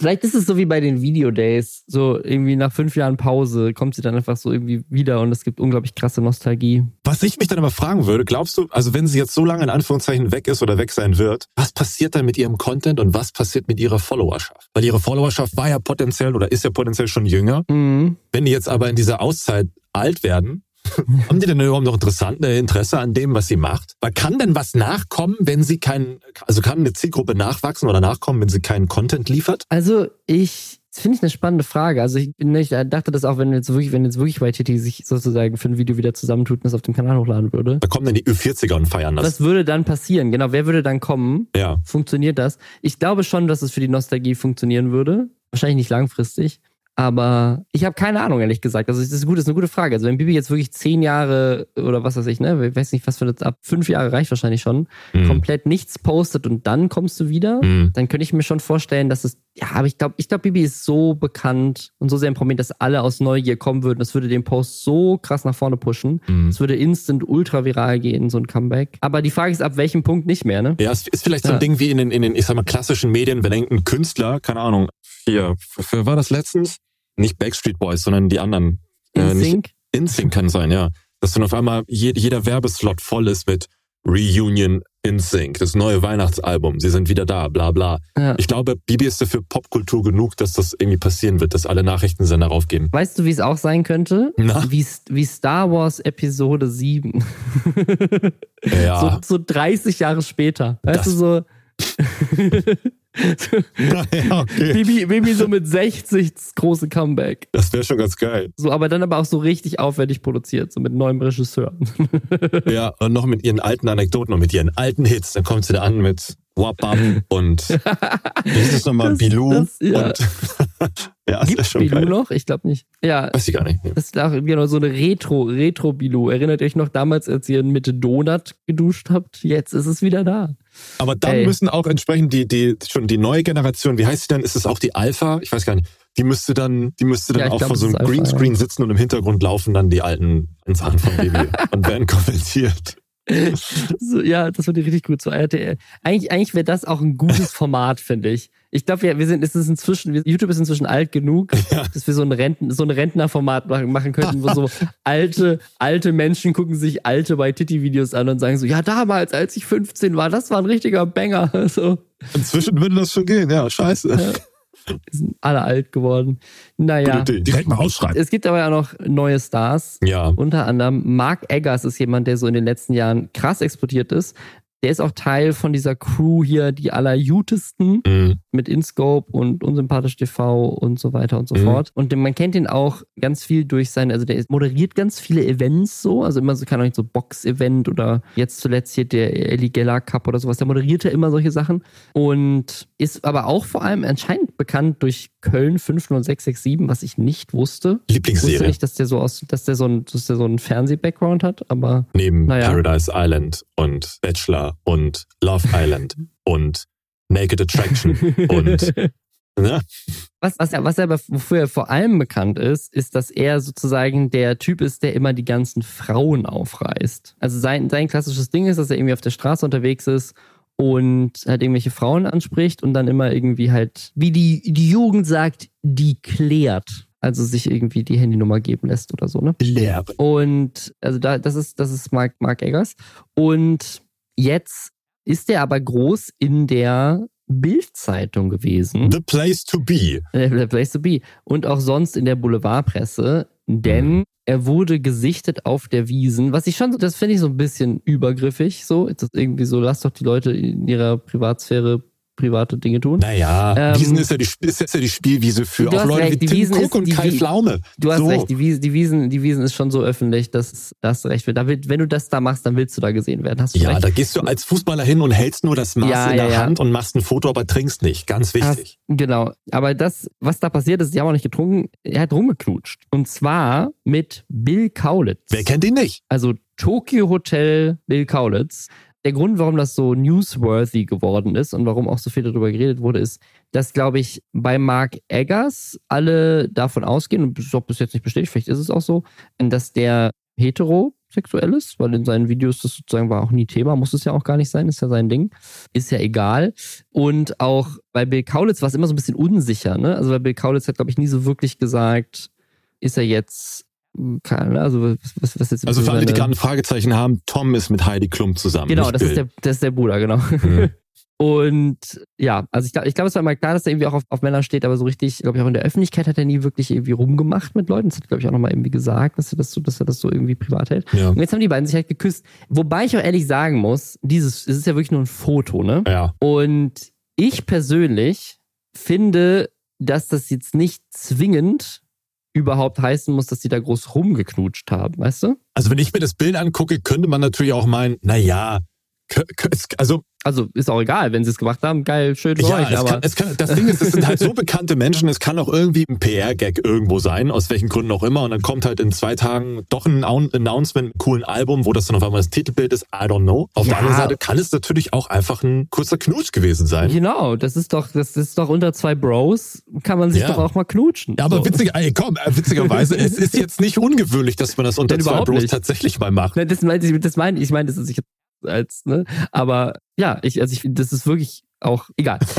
Speaker 1: Vielleicht ist es so wie bei den Video-Days. So irgendwie nach fünf Jahren Pause kommt sie dann einfach so irgendwie wieder und es gibt unglaublich krasse Nostalgie.
Speaker 2: Was ich mich dann aber fragen würde, glaubst du, also wenn sie jetzt so lange in Anführungszeichen weg ist oder weg sein wird, was passiert dann mit ihrem Content und was passiert mit ihrer Followerschaft? Weil ihre Followerschaft war ja potenziell oder ist ja potenziell schon jünger. Mhm. Wenn die jetzt aber in dieser Auszeit alt werden, [LAUGHS] Haben die denn überhaupt noch interessante Interesse an dem, was sie macht? Weil kann denn was nachkommen, wenn sie keinen, also kann eine Zielgruppe nachwachsen oder nachkommen, wenn sie keinen Content liefert?
Speaker 1: Also ich das finde ich eine spannende Frage. Also ich, ich dachte das auch, wenn jetzt wirklich, wenn jetzt wirklich bei TT sich sozusagen für ein Video wieder zusammentut und das auf dem Kanal hochladen würde.
Speaker 2: Da kommen dann die Ü40er und feiern das.
Speaker 1: Was würde dann passieren? Genau, wer würde dann kommen?
Speaker 2: Ja.
Speaker 1: Funktioniert das? Ich glaube schon, dass es für die Nostalgie funktionieren würde. Wahrscheinlich nicht langfristig. Aber ich habe keine Ahnung, ehrlich gesagt. Also, das ist, gut, das ist eine gute Frage. Also, wenn Bibi jetzt wirklich zehn Jahre oder was weiß ich, ne, ich weiß nicht, was für das ab fünf Jahre reicht wahrscheinlich schon, mhm. komplett nichts postet und dann kommst du wieder, mhm. dann könnte ich mir schon vorstellen, dass es, ja, aber ich glaube, ich glaube, Bibi ist so bekannt und so sehr prominent, dass alle aus Neugier kommen würden. Das würde den Post so krass nach vorne pushen. Mhm. Es würde instant ultra viral gehen, so ein Comeback. Aber die Frage ist, ab welchem Punkt nicht mehr, ne?
Speaker 2: Ja, es ist vielleicht so ein Ding wie in den, in den, ich sag mal, klassischen Medien, wenn irgendein Künstler, keine Ahnung, hier, für war das letztens? Nicht Backstreet Boys, sondern die anderen.
Speaker 1: InSync?
Speaker 2: Äh, InSync kann sein, ja. Dass dann auf einmal je, jeder Werbeslot voll ist mit Reunion InSync, das neue Weihnachtsalbum, sie sind wieder da, bla bla. Ja. Ich glaube, Bibi ist dafür Popkultur genug, dass das irgendwie passieren wird, dass alle Nachrichtensender raufgehen.
Speaker 1: Weißt du, wie es auch sein könnte?
Speaker 2: Na?
Speaker 1: Wie, wie Star Wars Episode 7.
Speaker 2: ja. [LAUGHS]
Speaker 1: so, so 30 Jahre später. Weißt das, du, so [LAUGHS] ja, okay. Bibi, Bibi so mit 60 das große Comeback.
Speaker 2: Das wäre schon ganz geil.
Speaker 1: So, aber dann aber auch so richtig aufwendig produziert, so mit neuem Regisseur. [LAUGHS]
Speaker 2: ja, und noch mit ihren alten Anekdoten und mit ihren alten Hits. Dann kommt sie da an mit Wapam und [LAUGHS] ist das nochmal? Bilou das, ja. und [LAUGHS]
Speaker 1: ja, Gibt schon Bilou geil. noch? Ich glaube nicht. Ja.
Speaker 2: Weiß ich gar nicht.
Speaker 1: Das ist auch genau so eine Retro, Retro Bilou. Erinnert euch noch damals, als ihr mit Donut geduscht habt? Jetzt ist es wieder da.
Speaker 2: Aber dann Ey. müssen auch entsprechend die, die, schon die neue Generation, wie heißt sie denn? Ist es auch die Alpha? Ich weiß gar nicht. Die müsste dann, die müsste dann ja, auch glaub, vor so einem Greenscreen ja. sitzen und im Hintergrund laufen dann die alten Sachen von Baby [LAUGHS] und werden kommentiert.
Speaker 1: So, ja, das würde richtig gut. So RTL. Eigentlich, eigentlich wäre das auch ein gutes Format, finde ich. Ich glaube, wir, wir sind, es ist inzwischen, YouTube ist inzwischen alt genug, [LAUGHS] ja. dass wir so ein, Renten, so ein Rentnerformat machen könnten, wo so [LAUGHS] alte, alte Menschen gucken sich alte bei Titty-Videos an und sagen so, ja, damals, als ich 15 war, das war ein richtiger Banger. [LAUGHS] So.
Speaker 2: Inzwischen würde das schon gehen, ja, scheiße. Ja.
Speaker 1: Die sind alle alt geworden. Naja.
Speaker 2: Direkt mal ausschreiben.
Speaker 1: Es gibt aber ja noch neue Stars.
Speaker 2: Ja.
Speaker 1: Unter anderem Mark Eggers ist jemand, der so in den letzten Jahren krass explodiert ist. Der ist auch Teil von dieser Crew hier, die allerjutesten mhm. mit InScope und Unsympathisch TV und so weiter und so mhm. fort. Und man kennt ihn auch ganz viel durch seine, also der moderiert ganz viele Events so, also immer so, kann auch nicht so Box-Event oder jetzt zuletzt hier der Ellie Geller Cup oder sowas. Der moderiert ja immer solche Sachen und ist aber auch vor allem anscheinend bekannt durch Köln 50667, was ich nicht wusste.
Speaker 2: Lieblingsserie.
Speaker 1: Ich wusste nicht, dass der so aus, dass der so ein, dass der so einen Fernseh-Background hat, aber.
Speaker 2: Neben naja. Paradise Island und Bachelor und Love [LAUGHS] Island und Naked Attraction und [LAUGHS]
Speaker 1: Ne? Was, was, er, was er aber, wofür er vor allem bekannt ist, ist, dass er sozusagen der Typ ist, der immer die ganzen Frauen aufreißt. Also sein, sein klassisches Ding ist, dass er irgendwie auf der Straße unterwegs ist und halt irgendwelche Frauen anspricht und dann immer irgendwie halt, wie die, die Jugend sagt, die klärt. Also sich irgendwie die Handynummer geben lässt oder so, ne?
Speaker 2: Lehren.
Speaker 1: Und also da, das ist, das ist Mark, Mark Eggers. Und jetzt ist er aber groß in der Bildzeitung gewesen.
Speaker 2: The place to be.
Speaker 1: The place to be. Und auch sonst in der Boulevardpresse, denn mhm er wurde gesichtet auf der Wiesen, was ich schon, das finde ich so ein bisschen übergriffig, so. Das irgendwie so, lass doch die Leute in ihrer Privatsphäre private Dinge tun.
Speaker 2: Naja, ähm, Wiesen ist ja, die, ist ja die Spielwiese für auch Leute recht, wie Tim Wiesen Cook und die, Kai Pflaume.
Speaker 1: Du hast so. recht, die Wiesen, die, Wiesen, die Wiesen ist schon so öffentlich, dass das recht wird. Da will, wenn du das da machst, dann willst du da gesehen werden. Hast du
Speaker 2: ja,
Speaker 1: recht.
Speaker 2: da gehst du als Fußballer hin und hältst nur das Maß ja, in der ja, Hand und machst ein Foto, aber trinkst nicht. Ganz wichtig.
Speaker 1: Hast, genau. Aber das, was da passiert ist, die haben auch nicht getrunken, er hat rumgeknutscht. Und zwar mit Bill Kaulitz.
Speaker 2: Wer kennt ihn nicht?
Speaker 1: Also Tokyo Hotel Bill Kaulitz der Grund, warum das so newsworthy geworden ist und warum auch so viel darüber geredet wurde, ist, dass, glaube ich, bei Mark Eggers alle davon ausgehen, und das ist auch bis jetzt nicht bestätigt, vielleicht ist es auch so, dass der heterosexuell ist, weil in seinen Videos das sozusagen war auch nie Thema, muss es ja auch gar nicht sein, ist ja sein Ding, ist ja egal. Und auch bei Bill Kaulitz war es immer so ein bisschen unsicher, ne? Also bei Bill Kaulitz hat, glaube ich, nie so wirklich gesagt, ist er jetzt keine, also was, was jetzt
Speaker 2: Also für alle, die gerade ein Fragezeichen haben, Tom ist mit Heidi Klum zusammen.
Speaker 1: Genau, das ist, der, das ist der Bruder, genau. Mhm. [LAUGHS] Und ja, also ich glaube, ich glaube, es war immer klar, dass er irgendwie auch auf, auf Männer steht, aber so richtig, glaube ich, auch in der Öffentlichkeit hat er nie wirklich irgendwie rumgemacht mit Leuten. Das hat, glaube ich, auch nochmal irgendwie gesagt, dass er das so, dass er das so irgendwie privat hält. Ja. Und jetzt haben die beiden sich halt geküsst. Wobei ich auch ehrlich sagen muss, dieses, es ist ja wirklich nur ein Foto, ne?
Speaker 2: Ja.
Speaker 1: Und ich persönlich finde, dass das jetzt nicht zwingend überhaupt heißen muss, dass die da groß rumgeknutscht haben, weißt du?
Speaker 2: Also wenn ich mir das Bild angucke, könnte man natürlich auch meinen, na ja, also
Speaker 1: also ist auch egal, wenn sie es gemacht haben, geil, schön für
Speaker 2: ja,
Speaker 1: euch.
Speaker 2: Aber kann, kann, das Ding ist, es sind halt so bekannte Menschen, es kann auch irgendwie ein PR-Gag irgendwo sein, aus welchen Gründen auch immer. Und dann kommt halt in zwei Tagen doch ein Announcement, ein coolen Album, wo das dann auf einmal das Titelbild ist, I don't know. Auf ja. der anderen Seite kann es natürlich auch einfach ein kurzer Knutsch gewesen sein.
Speaker 1: Genau, das ist doch, das ist doch unter zwei Bros, kann man sich ja. doch auch mal knutschen.
Speaker 2: Ja, aber so. witzig, ey, komm, äh, witzigerweise, es ist jetzt nicht ungewöhnlich, dass man das unter Nein, zwei Bros nicht. tatsächlich mal macht.
Speaker 1: Nein, das meine ich, das meine ich, ich meine, das ist, ich als, ne? Aber ja, ich, also ich, das ist wirklich auch egal. [LAUGHS]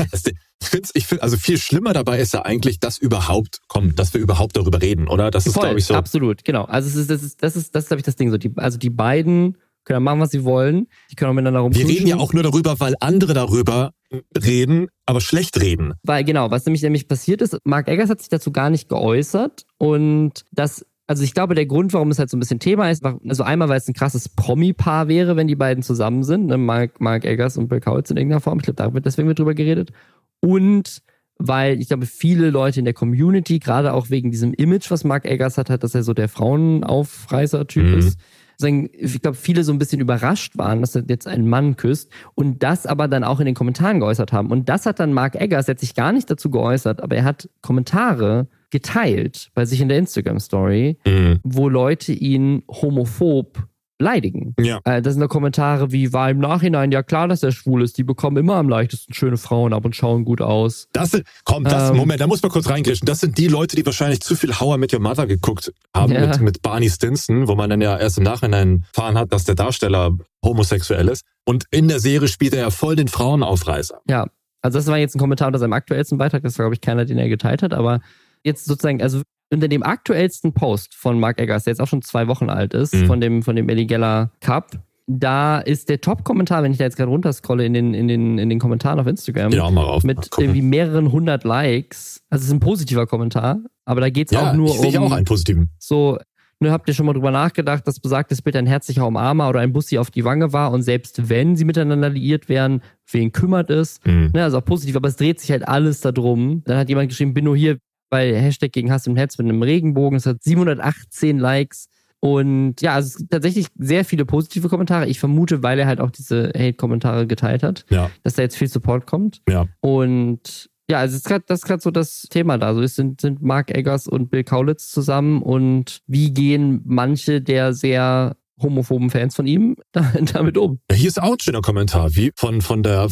Speaker 2: Ich finde, ich find, also viel schlimmer dabei ist ja eigentlich, dass überhaupt kommt, dass wir überhaupt darüber reden, oder? Das ist, glaube ich, so.
Speaker 1: Absolut, genau. Also es ist, das ist, das ist, das ist, glaube ich, das Ding so. Die, also die beiden können machen, was sie wollen. Die können auch miteinander rumtun.
Speaker 2: Wir reden ja auch nur darüber, weil andere darüber reden, aber schlecht reden.
Speaker 1: Weil genau, was nämlich nämlich passiert ist, Mark Eggers hat sich dazu gar nicht geäußert und das also ich glaube, der Grund, warum es halt so ein bisschen Thema ist, also einmal, weil es ein krasses Promi-Paar wäre, wenn die beiden zusammen sind, ne? Mark, Mark Eggers und Bill Kaulitz in irgendeiner Form. Ich glaube, da wird deswegen wird drüber geredet. Und weil ich glaube, viele Leute in der Community, gerade auch wegen diesem Image, was Mark Eggers hat, hat, dass er so der Frauenaufreißer-Typ mhm. ist. Ich glaube, viele so ein bisschen überrascht waren, dass er jetzt einen Mann küsst und das aber dann auch in den Kommentaren geäußert haben. Und das hat dann Mark Eggers, der hat sich gar nicht dazu geäußert, aber er hat Kommentare geteilt bei sich in der Instagram-Story, mhm. wo Leute ihn homophob beleidigen.
Speaker 2: Ja.
Speaker 1: Äh, das sind da Kommentare wie, war im Nachhinein ja klar, dass er schwul ist. Die bekommen immer am leichtesten schöne Frauen ab und schauen gut aus.
Speaker 2: Das sind, komm, das, ähm, Moment, da muss man kurz reingrischen. Das sind die Leute, die wahrscheinlich zu viel How I Met Your Mother geguckt haben ja. mit, mit Barney Stinson, wo man dann ja erst im Nachhinein erfahren hat, dass der Darsteller homosexuell ist. Und in der Serie spielt er ja voll den Frauenaufreißer.
Speaker 1: Ja, Also das war jetzt ein Kommentar unter seinem aktuellsten Beitrag, das war, glaube ich, keiner, den er geteilt hat, aber jetzt sozusagen, also unter dem aktuellsten Post von Mark Eggers, der jetzt auch schon zwei Wochen alt ist, mhm. von dem, von dem Eddie Geller Cup, da ist der Top-Kommentar, wenn ich da jetzt gerade runterscrolle in den, in den, in den Kommentaren auf Instagram,
Speaker 2: ja, mal auf,
Speaker 1: mit irgendwie mehreren hundert Likes. Also es ist ein positiver Kommentar, aber da geht es ja, auch nur
Speaker 2: ich um. auch einen positiven.
Speaker 1: So, ne, habt ihr schon mal drüber nachgedacht, dass besagtes Bild ein herzlicher Umarmer oder ein Bussi auf die Wange war und selbst wenn sie miteinander liiert wären, wen kümmert es? Mhm. Ne, also auch positiv, aber es dreht sich halt alles darum. Dann hat jemand geschrieben, bin nur hier, weil Hashtag gegen Hass im Netz mit einem Regenbogen. Es hat 718 Likes. Und ja, also tatsächlich sehr viele positive Kommentare. Ich vermute, weil er halt auch diese Hate-Kommentare geteilt hat,
Speaker 2: ja.
Speaker 1: dass da jetzt viel Support kommt.
Speaker 2: Ja.
Speaker 1: Und ja, also ist grad, das ist gerade so das Thema da. So es sind, sind Mark Eggers und Bill Kaulitz zusammen und wie gehen manche der sehr homophoben Fans von ihm [LAUGHS] damit um?
Speaker 2: Hier ist auch ein schöner Kommentar, wie von, von der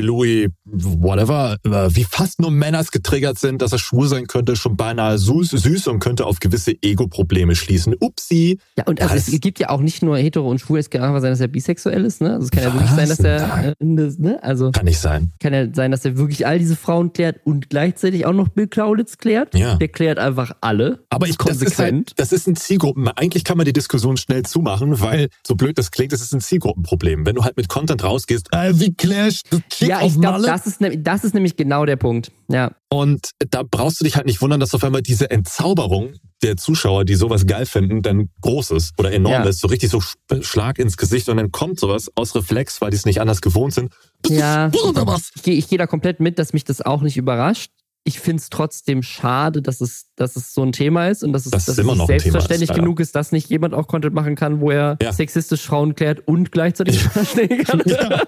Speaker 2: Louis, whatever, wie fast nur Männers getriggert sind, dass er schwul sein könnte, schon beinahe süß, süß und könnte auf gewisse Ego-Probleme schließen. Upsi.
Speaker 1: Ja, und also es gibt ja auch nicht nur hetero und schwul, es kann einfach sein, dass er bisexuell ist, ne? Also es kann ja wirklich sein, dass er, äh, ne? Also.
Speaker 2: Kann nicht sein.
Speaker 1: Kann ja sein, dass er wirklich all diese Frauen klärt und gleichzeitig auch noch Bill Klaulitz klärt.
Speaker 2: Ja.
Speaker 1: Der klärt einfach alle.
Speaker 2: Aber ich, konsequent. Das ist, halt, das ist ein Zielgruppen. Eigentlich kann man die Diskussion schnell zumachen, weil, so blöd das klingt, das ist ein Zielgruppenproblem. Wenn du halt mit Content rausgehst, äh, wie klärst du
Speaker 1: Chick ja, ich glaube, das ist, ne, das ist nämlich genau der Punkt. Ja.
Speaker 2: Und da brauchst du dich halt nicht wundern, dass auf einmal diese Entzauberung der Zuschauer, die sowas geil finden, dann groß ist oder enorm ja. ist, so richtig so Schlag ins Gesicht und dann kommt sowas aus Reflex, weil die es nicht anders gewohnt sind.
Speaker 1: Ja, ich, ich gehe da komplett mit, dass mich das auch nicht überrascht ich finde es trotzdem schade, dass es, dass es so ein Thema ist und dass es,
Speaker 2: das
Speaker 1: dass
Speaker 2: es
Speaker 1: selbstverständlich ist, genug ist, dass nicht jemand auch Content machen kann, wo er ja. sexistisch Frauen klärt und gleichzeitig [LAUGHS] verstehen kann. Ja.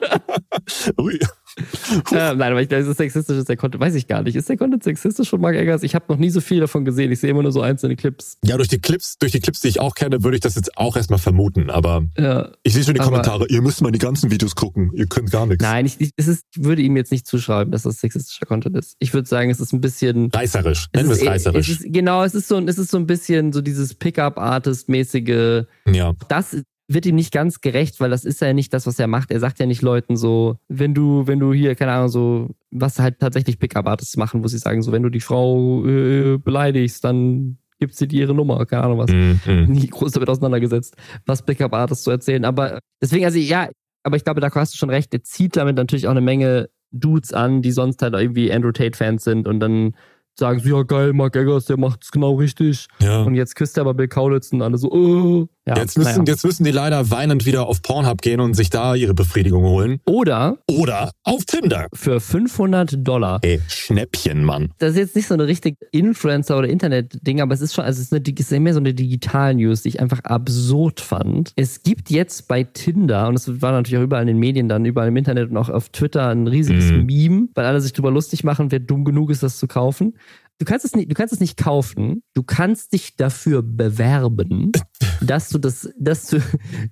Speaker 1: [LAUGHS] Ui. Äh, nein, aber ich glaube, ist sexistisch ist der Content, weiß ich gar nicht. Ist der Content sexistisch von Mark Eggers? Ich habe noch nie so viel davon gesehen. Ich sehe immer nur so einzelne Clips.
Speaker 2: Ja, durch die Clips, durch die Clips, die ich auch kenne, würde ich das jetzt auch erstmal vermuten. Aber ja, ich sehe schon die Kommentare. Ihr müsst mal die ganzen Videos gucken. Ihr könnt gar nichts.
Speaker 1: Nein, ich, ich, ist, würde ihm jetzt nicht zuschreiben, dass das sexistischer Content ist. Ich würde sagen, es ist ein bisschen
Speaker 2: reißerisch. Nennen wir es reißerisch.
Speaker 1: Es ist, genau, es ist so, es ist so ein bisschen so dieses Pickup-Artist-mäßige.
Speaker 2: Ja.
Speaker 1: Das wird ihm nicht ganz gerecht, weil das ist ja nicht das, was er macht. Er sagt ja nicht Leuten so, wenn du, wenn du hier, keine Ahnung, so, was halt tatsächlich Pickup-Artists machen, wo sie sagen, so, wenn du die Frau äh, beleidigst, dann gibt sie dir ihre Nummer, keine Ahnung was. Mm, Nie groß damit auseinandergesetzt, was Pickup-Artists zu erzählen. Aber deswegen, also ja, aber ich glaube, da hast du schon recht, der zieht damit natürlich auch eine Menge Dudes an, die sonst halt irgendwie Andrew Tate-Fans sind und dann sagen sie, ja geil, Mark Eggers, der macht es genau richtig.
Speaker 2: Ja.
Speaker 1: Und jetzt küsst er aber Bill Kaulitz und alle so, oh.
Speaker 2: Ja, jetzt, müssen, naja. jetzt müssen die leider weinend wieder auf Pornhub gehen und sich da ihre Befriedigung holen.
Speaker 1: Oder.
Speaker 2: Oder auf Tinder.
Speaker 1: Für 500 Dollar.
Speaker 2: Ey, Schnäppchen, Mann.
Speaker 1: Das ist jetzt nicht so eine richtig Influencer- oder Internet-Ding, aber es ist schon, also es ist, eine, es ist mehr so eine Digital-News, die ich einfach absurd fand. Es gibt jetzt bei Tinder, und es war natürlich auch überall in den Medien dann, überall im Internet und auch auf Twitter ein riesiges mhm. Meme, weil alle sich drüber lustig machen, wer dumm genug ist, das zu kaufen. Du kannst es nicht, du kannst es nicht kaufen. Du kannst dich dafür bewerben, [LAUGHS] dass du das, dass du,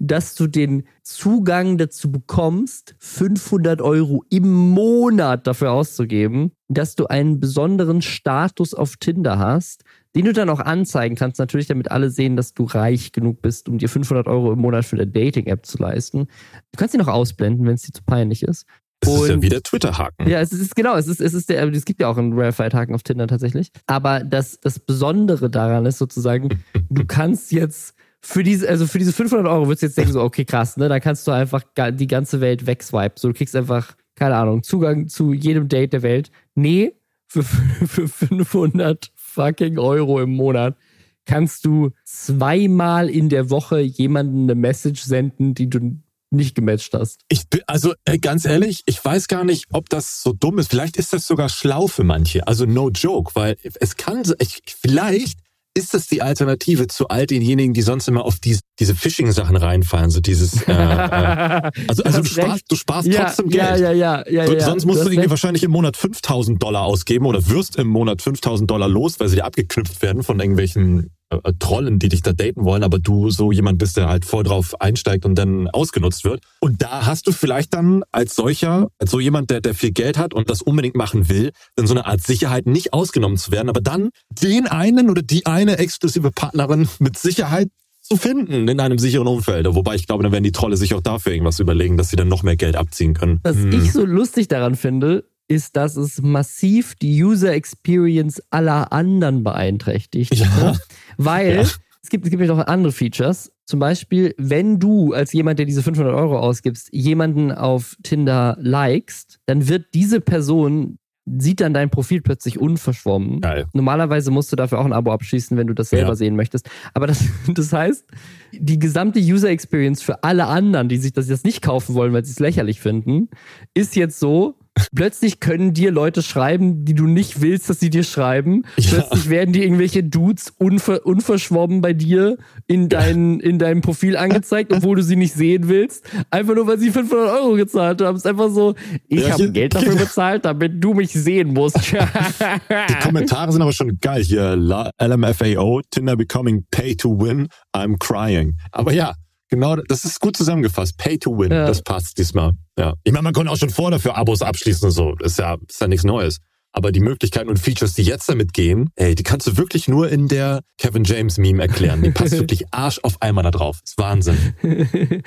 Speaker 1: dass du den Zugang dazu bekommst, 500 Euro im Monat dafür auszugeben, dass du einen besonderen Status auf Tinder hast, den du dann auch anzeigen kannst, natürlich, damit alle sehen, dass du reich genug bist, um dir 500 Euro im Monat für eine Dating-App zu leisten. Du kannst ihn auch ausblenden, wenn es dir zu peinlich ist.
Speaker 2: Es ist ja wie der Twitter-Haken.
Speaker 1: Ja, es ist genau, es ist, es ist der, es gibt ja auch einen Verified-Haken auf Tinder tatsächlich. Aber das, das Besondere daran ist sozusagen, du kannst jetzt für diese, also für diese 500 Euro würdest du jetzt denken so, okay, krass, ne, dann kannst du einfach die ganze Welt wegswipen. So, du kriegst einfach, keine Ahnung, Zugang zu jedem Date der Welt. Nee, für, [LAUGHS] für 500 fucking Euro im Monat kannst du zweimal in der Woche jemanden eine Message senden, die du nicht gematcht hast.
Speaker 2: Ich bin, also äh, ganz ehrlich, ich weiß gar nicht, ob das so dumm ist. Vielleicht ist das sogar schlau für manche. Also no joke, weil es kann, ich, vielleicht ist das die Alternative zu all denjenigen, die sonst immer auf die, diese Phishing-Sachen reinfallen, so dieses, äh, äh, [LAUGHS] also, also du sparst, du sparst ja, trotzdem Geld.
Speaker 1: Ja, ja, ja, ja, ja
Speaker 2: Sonst musst du irgendwie recht. wahrscheinlich im Monat 5000 Dollar ausgeben oder wirst im Monat 5000 Dollar los, weil sie dir abgeknüpft werden von irgendwelchen äh, Trollen, die dich da daten wollen, aber du so jemand bist, der halt voll drauf einsteigt und dann ausgenutzt wird. Und da hast du vielleicht dann als solcher, als so jemand, der, der viel Geld hat und das unbedingt machen will, dann so eine Art Sicherheit nicht ausgenommen zu werden, aber dann den einen oder die eine exklusive Partnerin mit Sicherheit zu finden in einem sicheren Umfeld. Wobei ich glaube, dann werden die Trolle sich auch dafür irgendwas überlegen, dass sie dann noch mehr Geld abziehen können.
Speaker 1: Was hm. ich so lustig daran finde, ist, dass es massiv die User Experience aller anderen beeinträchtigt. Ja. Ne? Weil ja. es gibt, es gibt noch andere Features. Zum Beispiel, wenn du als jemand, der diese 500 Euro ausgibst, jemanden auf Tinder likest, dann wird diese Person sieht dann dein Profil plötzlich unverschwommen. Geil. Normalerweise musst du dafür auch ein Abo abschließen, wenn du das selber ja. sehen möchtest. Aber das, [LAUGHS] das heißt, die gesamte User Experience für alle anderen, die sich das jetzt nicht kaufen wollen, weil sie es lächerlich finden, ist jetzt so, Plötzlich können dir Leute schreiben, die du nicht willst, dass sie dir schreiben. Ja. Plötzlich werden dir irgendwelche Dudes unver unverschwommen bei dir in, dein, in deinem Profil angezeigt, obwohl du sie nicht sehen willst. Einfach nur, weil sie 500 Euro gezahlt haben. Es ist einfach so, ich ja, habe Geld dafür bezahlt, damit du mich sehen musst. [LAUGHS] [LAUGHS]
Speaker 2: Die Kommentare sind aber schon geil. Hier, LMFAO, Tinder becoming pay to win, I'm crying. Aber ja, Genau, das ist gut zusammengefasst. Pay to win, ja. das passt diesmal. Ja. Ich meine, man konnte auch schon vorher dafür Abos abschließen und so. Das ist ja, ist ja nichts Neues. Aber die Möglichkeiten und Features, die jetzt damit gehen, ey, die kannst du wirklich nur in der Kevin James Meme erklären. Die passt [LAUGHS] wirklich Arsch auf einmal da drauf. Ist Wahnsinn. [LAUGHS]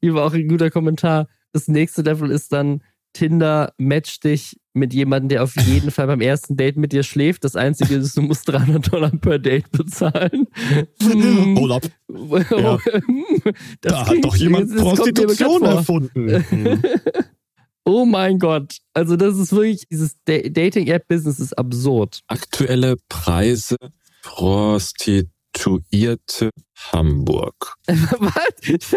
Speaker 1: Hier war auch ein guter Kommentar. Das nächste Level ist dann, Tinder matcht dich mit jemandem, der auf jeden Fall beim ersten Date mit dir schläft. Das Einzige ist, du musst 300 Dollar per Date bezahlen.
Speaker 2: Hold up. [LAUGHS] Ja. da hat doch jemand Prostitution erfunden. [LAUGHS]
Speaker 1: oh mein Gott. Also das ist wirklich, dieses Dating-App-Business ist absurd.
Speaker 2: Aktuelle Preise Prostituierte Hamburg. [LAUGHS] Was?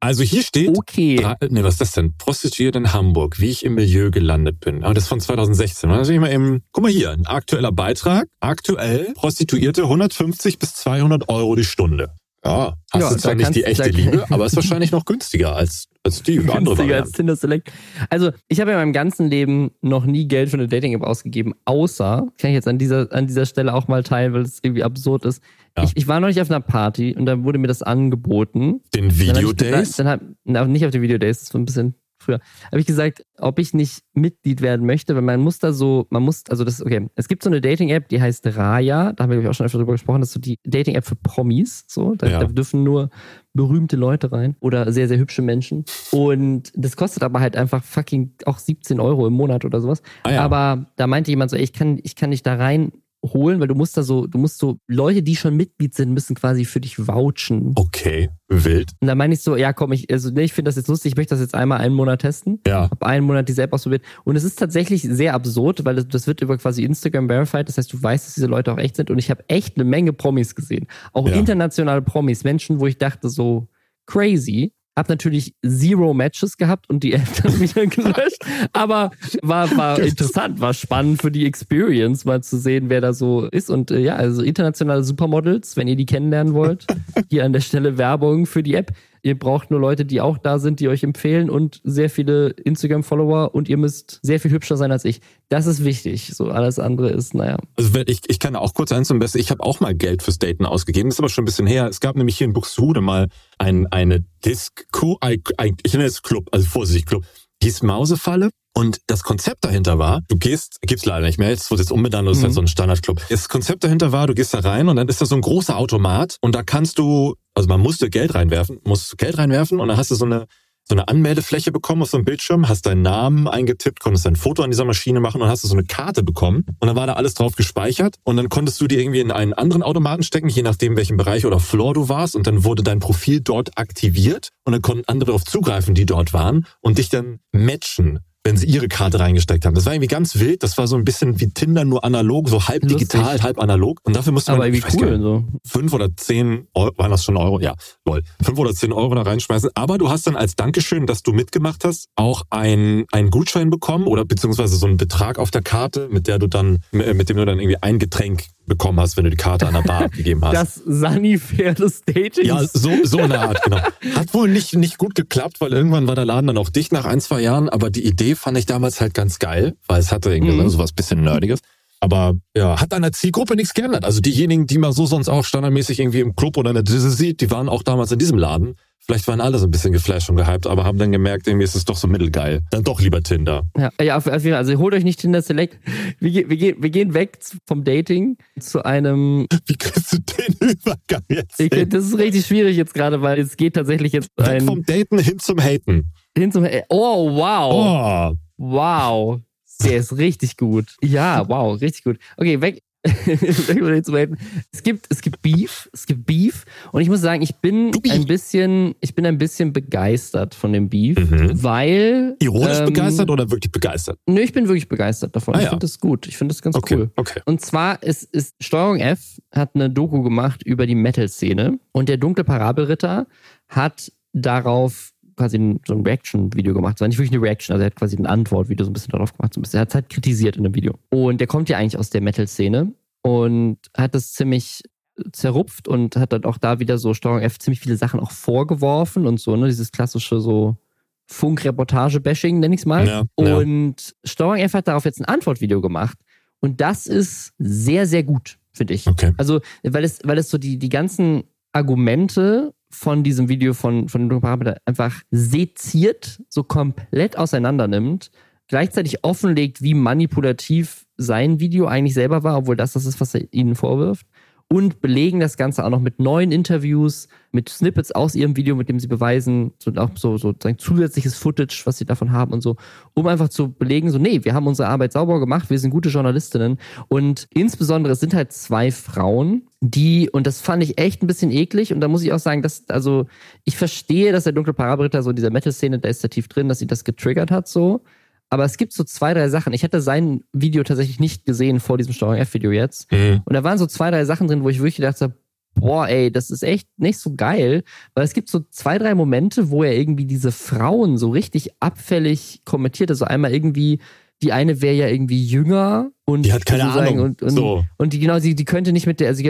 Speaker 2: Also hier steht,
Speaker 1: okay.
Speaker 2: ne, was ist das denn? Prostituiert in Hamburg, wie ich im Milieu gelandet bin. Aber das ist von 2016. Also ich mal eben, guck mal hier, ein aktueller Beitrag. Aktuell Prostituierte 150 bis 200 Euro die Stunde. Ja, hast ja, du zwar nicht die echte Liebe, [LAUGHS] aber ist wahrscheinlich noch günstiger als, als die andere Günstiger als
Speaker 1: Tinder Select. Also, ich habe in meinem ganzen Leben noch nie Geld für eine Dating-App ausgegeben, außer, kann ich jetzt an dieser, an dieser Stelle auch mal teilen, weil es irgendwie absurd ist. Ja. Ich, ich war noch nicht auf einer Party und dann wurde mir das angeboten.
Speaker 2: Den Video Days?
Speaker 1: Dann, dann, nicht auf den Video Days, das war ein bisschen früher, habe ich gesagt, ob ich nicht Mitglied werden möchte, weil man muss da so, man muss, also das, okay, es gibt so eine Dating-App, die heißt Raya, da haben wir auch schon öfter drüber gesprochen, das ist so die Dating-App für Promis, so, da, ja. da, dürfen nur berühmte Leute rein oder sehr, sehr hübsche Menschen und das kostet aber halt einfach fucking auch 17 Euro im Monat oder sowas, ah ja. aber da meinte jemand so, ey, ich kann, ich kann nicht da rein holen, weil du musst da so, du musst so, Leute, die schon Mitglied sind, müssen quasi für dich vouchen.
Speaker 2: Okay, wild.
Speaker 1: Und da meine ich so, ja komm, ich, also nee, ich finde das jetzt lustig, ich möchte das jetzt einmal einen Monat testen.
Speaker 2: Ja.
Speaker 1: Hab einen Monat diese App ausprobiert. Und es ist tatsächlich sehr absurd, weil das, das wird über quasi Instagram verified, das heißt, du weißt, dass diese Leute auch echt sind. Und ich habe echt eine Menge Promis gesehen. Auch ja. internationale Promis, Menschen, wo ich dachte so, crazy. Hab natürlich zero Matches gehabt und die [LAUGHS] App dann wieder gelöscht. Aber war, war interessant, war spannend für die Experience, mal zu sehen, wer da so ist. Und äh, ja, also internationale Supermodels, wenn ihr die kennenlernen wollt, hier an der Stelle Werbung für die App. Ihr braucht nur Leute, die auch da sind, die euch empfehlen und sehr viele Instagram-Follower und ihr müsst sehr viel hübscher sein als ich. Das ist wichtig. So alles andere ist, naja.
Speaker 2: Also ich, ich kann auch kurz eins zum Besten. Ich habe auch mal Geld fürs Daten ausgegeben. Das ist aber schon ein bisschen her. Es gab nämlich hier in Buxtehude mal ein, eine Disco, ich nenne es Club, also vorsichtig Club, hieß Mausefalle. Und das Konzept dahinter war, du gehst, gibt's leider nicht mehr, jetzt wird jetzt umbenannt, das ist halt mhm. so ein Standardclub. Das Konzept dahinter war, du gehst da rein und dann ist da so ein großer Automat und da kannst du, also man musste Geld reinwerfen, musst Geld reinwerfen und dann hast du so eine so eine Anmeldefläche bekommen auf so einem Bildschirm, hast deinen Namen eingetippt, konntest ein Foto an dieser Maschine machen und hast du so eine Karte bekommen. Und dann war da alles drauf gespeichert und dann konntest du die irgendwie in einen anderen Automaten stecken, je nachdem welchen Bereich oder Floor du warst und dann wurde dein Profil dort aktiviert und dann konnten andere darauf zugreifen, die dort waren und dich dann matchen wenn sie ihre Karte reingesteckt haben. Das war irgendwie ganz wild. Das war so ein bisschen wie Tinder, nur analog, so halb Lustig. digital, halb analog. Und dafür musste man,
Speaker 1: Aber wie cool, nicht, so.
Speaker 2: fünf oder zehn Euro, waren das schon Euro? Ja, lol. Fünf oder zehn Euro da reinschmeißen. Aber du hast dann als Dankeschön, dass du mitgemacht hast, auch ein, einen Gutschein bekommen oder beziehungsweise so einen Betrag auf der Karte, mit der du dann, mit dem du dann irgendwie ein Getränk bekommen hast, wenn du die Karte an der Bar [LAUGHS] abgegeben hast.
Speaker 1: Das Sunnyfair des Datings.
Speaker 2: Ja, so, so eine Art, genau. Hat wohl nicht, nicht gut geklappt, weil irgendwann war der Laden dann auch dicht nach ein, zwei Jahren, aber die Idee fand ich damals halt ganz geil, weil es hatte irgendwie mhm. so was bisschen Nerdiges. Aber ja, hat an der Zielgruppe nichts geändert. Also diejenigen, die man so sonst auch standardmäßig irgendwie im Club oder in der Disse sieht, die waren auch damals in diesem Laden. Vielleicht waren alle so ein bisschen geflasht und gehypt, aber haben dann gemerkt, irgendwie ist es doch so mittelgeil. Dann doch lieber Tinder.
Speaker 1: Ja, ja auf, auf jeden Fall. Also holt euch nicht Tinder Select. Wir, wir, gehen, wir gehen weg vom Dating zu einem.
Speaker 2: Wie kriegst du den [LAUGHS] Übergang jetzt?
Speaker 1: Ich, das ist richtig schwierig jetzt gerade, weil es geht tatsächlich jetzt
Speaker 2: weg ein. vom Daten hin zum Haten.
Speaker 1: Hin zum, oh, wow. Oh. Wow. Der ist richtig gut. Ja, wow, richtig gut. Okay, weg, es gibt, es gibt Beef, es gibt Beef und ich muss sagen, ich bin ein bisschen, ich bin ein bisschen begeistert von dem Beef, mhm. weil.
Speaker 2: Ironisch ähm, begeistert oder wirklich begeistert?
Speaker 1: Nö, ich bin wirklich begeistert davon. Ah, ich finde das gut. Ich finde das ganz
Speaker 2: okay,
Speaker 1: cool.
Speaker 2: Okay.
Speaker 1: Und zwar ist, ist Steuerung F hat eine Doku gemacht über die Metal-Szene und der dunkle Parabelritter hat darauf quasi so ein Reaction-Video gemacht. Es war nicht wirklich eine Reaction, also er hat quasi ein Antwort-Video so ein bisschen darauf gemacht. So ein bisschen. Er hat es halt kritisiert in dem Video. Und der kommt ja eigentlich aus der Metal-Szene und hat das ziemlich zerrupft und hat dann auch da wieder so Steuerung F ziemlich viele Sachen auch vorgeworfen und so, ne, dieses klassische so Funk-Reportage-Bashing, nenne ich es mal. Ja, und ja. Steuerung F hat darauf jetzt ein Antwortvideo gemacht. Und das ist sehr, sehr gut, finde ich.
Speaker 2: Okay.
Speaker 1: Also, weil es, weil es so die, die ganzen Argumente von diesem Video von, von dem Parameter einfach seziert, so komplett auseinander nimmt, gleichzeitig offenlegt, wie manipulativ sein Video eigentlich selber war, obwohl das das ist, was er ihnen vorwirft und belegen das Ganze auch noch mit neuen Interviews, mit Snippets aus ihrem Video, mit dem sie beweisen, so auch so, so zusätzliches Footage, was sie davon haben und so, um einfach zu belegen, so, nee, wir haben unsere Arbeit sauber gemacht, wir sind gute Journalistinnen. Und insbesondere es sind halt zwei Frauen, die, und das fand ich echt ein bisschen eklig, und da muss ich auch sagen, dass, also, ich verstehe, dass der dunkle Parabelritter so in dieser Metal-Szene, da ist da tief drin, dass sie das getriggert hat, so. Aber es gibt so zwei, drei Sachen. Ich hatte sein Video tatsächlich nicht gesehen vor diesem Steuerung F-Video jetzt. Mhm. Und da waren so zwei, drei Sachen drin, wo ich wirklich gedacht habe, boah, ey, das ist echt nicht so geil, weil es gibt so zwei, drei Momente, wo er irgendwie diese Frauen so richtig abfällig kommentiert. Also einmal irgendwie, die eine wäre ja irgendwie jünger und
Speaker 2: die hat keine Ahnung.
Speaker 1: Und, und, so. und die genau, sie, die könnte nicht mit der, also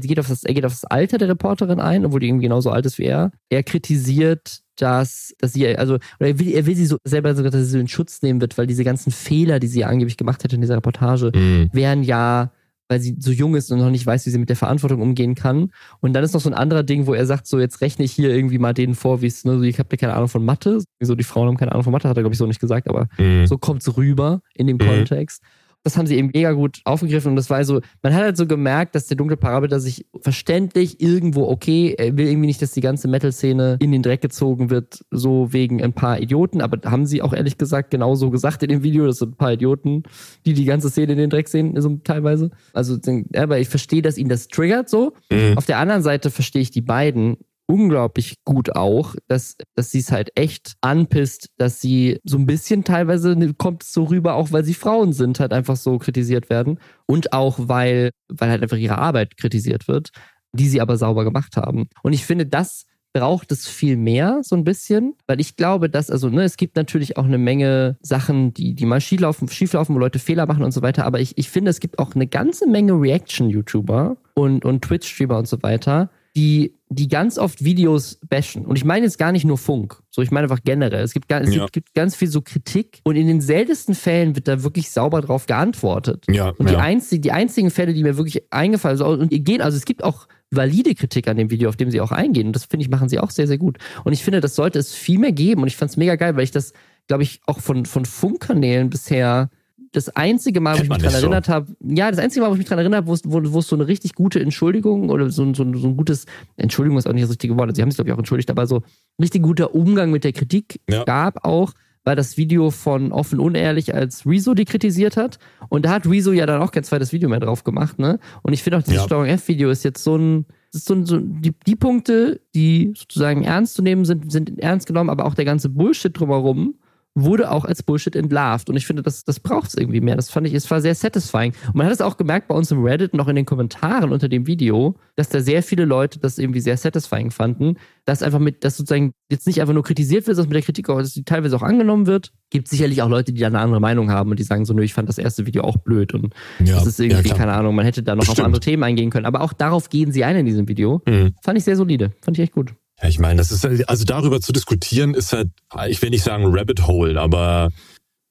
Speaker 1: geht auf das, er geht auf das Alter der Reporterin ein, obwohl die irgendwie genauso alt ist wie er. Er kritisiert dass, dass sie, also, oder er will, er will sie so selber sogar, dass sie so in Schutz nehmen wird, weil diese ganzen Fehler, die sie angeblich gemacht hätte in dieser Reportage, mhm. wären ja, weil sie so jung ist und noch nicht weiß, wie sie mit der Verantwortung umgehen kann. Und dann ist noch so ein anderer Ding, wo er sagt, so jetzt rechne ich hier irgendwie mal denen vor, wie es, ne, so, ich habe keine Ahnung von Mathe. So die Frauen haben keine Ahnung von Mathe, hat er, glaube ich, so nicht gesagt, aber mhm. so kommt's rüber in dem mhm. Kontext das haben sie eben mega gut aufgegriffen und das war so, man hat halt so gemerkt, dass der dunkle Parameter sich verständlich irgendwo, okay, er will irgendwie nicht, dass die ganze Metal-Szene in den Dreck gezogen wird, so wegen ein paar Idioten, aber haben sie auch ehrlich gesagt genauso gesagt in dem Video, das sind ein paar Idioten, die die ganze Szene in den Dreck sehen, so teilweise. Also, aber ich verstehe, dass ihn das triggert so. Mhm. Auf der anderen Seite verstehe ich die beiden, unglaublich gut auch, dass, dass sie es halt echt anpisst, dass sie so ein bisschen teilweise kommt es so rüber, auch weil sie Frauen sind, halt einfach so kritisiert werden. Und auch weil, weil halt einfach ihre Arbeit kritisiert wird, die sie aber sauber gemacht haben. Und ich finde, das braucht es viel mehr, so ein bisschen, weil ich glaube, dass, also, ne, es gibt natürlich auch eine Menge Sachen, die, die mal schieflaufen, schieflaufen, wo Leute Fehler machen und so weiter, aber ich, ich finde, es gibt auch eine ganze Menge Reaction-YouTuber und, und Twitch-Streamer und so weiter, die, die ganz oft Videos bashen. Und ich meine jetzt gar nicht nur Funk. So, ich meine einfach generell. Es gibt, es ja. gibt ganz viel so Kritik und in den seltensten Fällen wird da wirklich sauber drauf geantwortet.
Speaker 2: Ja,
Speaker 1: und die,
Speaker 2: ja.
Speaker 1: einzig, die einzigen Fälle, die mir wirklich eingefallen sind, und ihr geht, also es gibt auch valide Kritik an dem Video, auf dem sie auch eingehen. Und das finde ich, machen sie auch sehr, sehr gut. Und ich finde, das sollte es viel mehr geben. Und ich fand es mega geil, weil ich das, glaube ich, auch von, von Funkkanälen bisher das einzige Mal, wo ich mich daran erinnert so. habe, ja, das einzige Mal, wo ich mich daran erinnert habe, wo es, wo, wo es so eine richtig gute Entschuldigung oder so, so, so ein gutes, Entschuldigung ist auch nicht das richtige Wort, sie haben sich, glaube ich, auch entschuldigt, aber so richtig guter Umgang mit der Kritik ja. gab auch, war das Video von Offen Unehrlich, als Rezo die kritisiert hat. Und da hat Rezo ja dann auch kein zweites Video mehr drauf gemacht, ne? Und ich finde auch, dieses ja. Steuerung F-Video ist jetzt so ein, ist so, so die, die Punkte, die sozusagen ernst zu nehmen sind, sind ernst genommen, aber auch der ganze Bullshit drumherum wurde auch als Bullshit entlarvt. Und ich finde, das, das braucht es irgendwie mehr. Das fand ich, es war sehr satisfying. Und man hat es auch gemerkt bei uns im Reddit noch in den Kommentaren unter dem Video, dass da sehr viele Leute das irgendwie sehr satisfying fanden. Dass einfach mit, dass sozusagen jetzt nicht einfach nur kritisiert wird, sondern mit der Kritik auch, dass die teilweise auch angenommen wird. Gibt sicherlich auch Leute, die da eine andere Meinung haben und die sagen so, nö, ich fand das erste Video auch blöd und ja, das ist irgendwie, ja, keine Ahnung, man hätte da noch Bestimmt. auf andere Themen eingehen können. Aber auch darauf gehen sie ein in diesem Video. Mhm. Fand ich sehr solide. Fand ich echt gut.
Speaker 2: Ja, ich meine, das ist halt, also darüber zu diskutieren ist halt, ich will nicht sagen Rabbit Hole, aber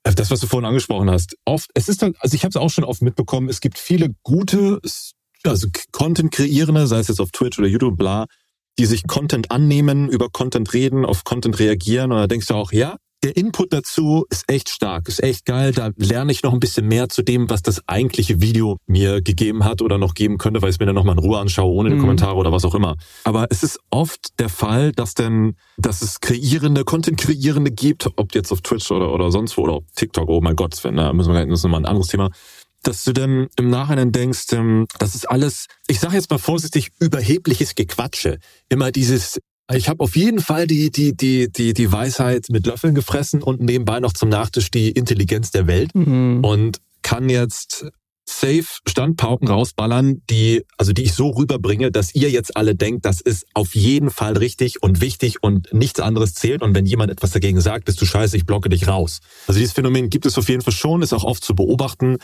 Speaker 2: das, was du vorhin angesprochen hast, oft, es ist halt, also ich habe es auch schon oft mitbekommen, es gibt viele gute, also Content kreierende, sei es jetzt auf Twitch oder YouTube, bla, die sich Content annehmen, über Content reden, auf Content reagieren und da denkst du auch, ja, der Input dazu ist echt stark, ist echt geil. Da lerne ich noch ein bisschen mehr zu dem, was das eigentliche Video mir gegeben hat oder noch geben könnte, weil ich es mir dann nochmal in Ruhe anschaue, ohne die mhm. Kommentare oder was auch immer. Aber es ist oft der Fall, dass denn, dass es kreierende, Content-Kreierende gibt, ob jetzt auf Twitch oder, oder sonst wo oder auf TikTok, oh mein Gott, Sven, da müssen wir, das ist nochmal ein anderes Thema dass du dann im Nachhinein denkst, ähm, das ist alles, ich sage jetzt mal vorsichtig, überhebliches Gequatsche. Immer dieses, ich habe auf jeden Fall die, die, die, die, die Weisheit mit Löffeln gefressen und nebenbei noch zum Nachtisch die Intelligenz der Welt mhm. und kann jetzt safe Standpauken rausballern, die, also die ich so rüberbringe, dass ihr jetzt alle denkt, das ist auf jeden Fall richtig und wichtig und nichts anderes zählt. Und wenn jemand etwas dagegen sagt, bist du scheiße, ich blocke dich raus. Also dieses Phänomen gibt es auf jeden Fall schon, ist auch oft zu beobachten.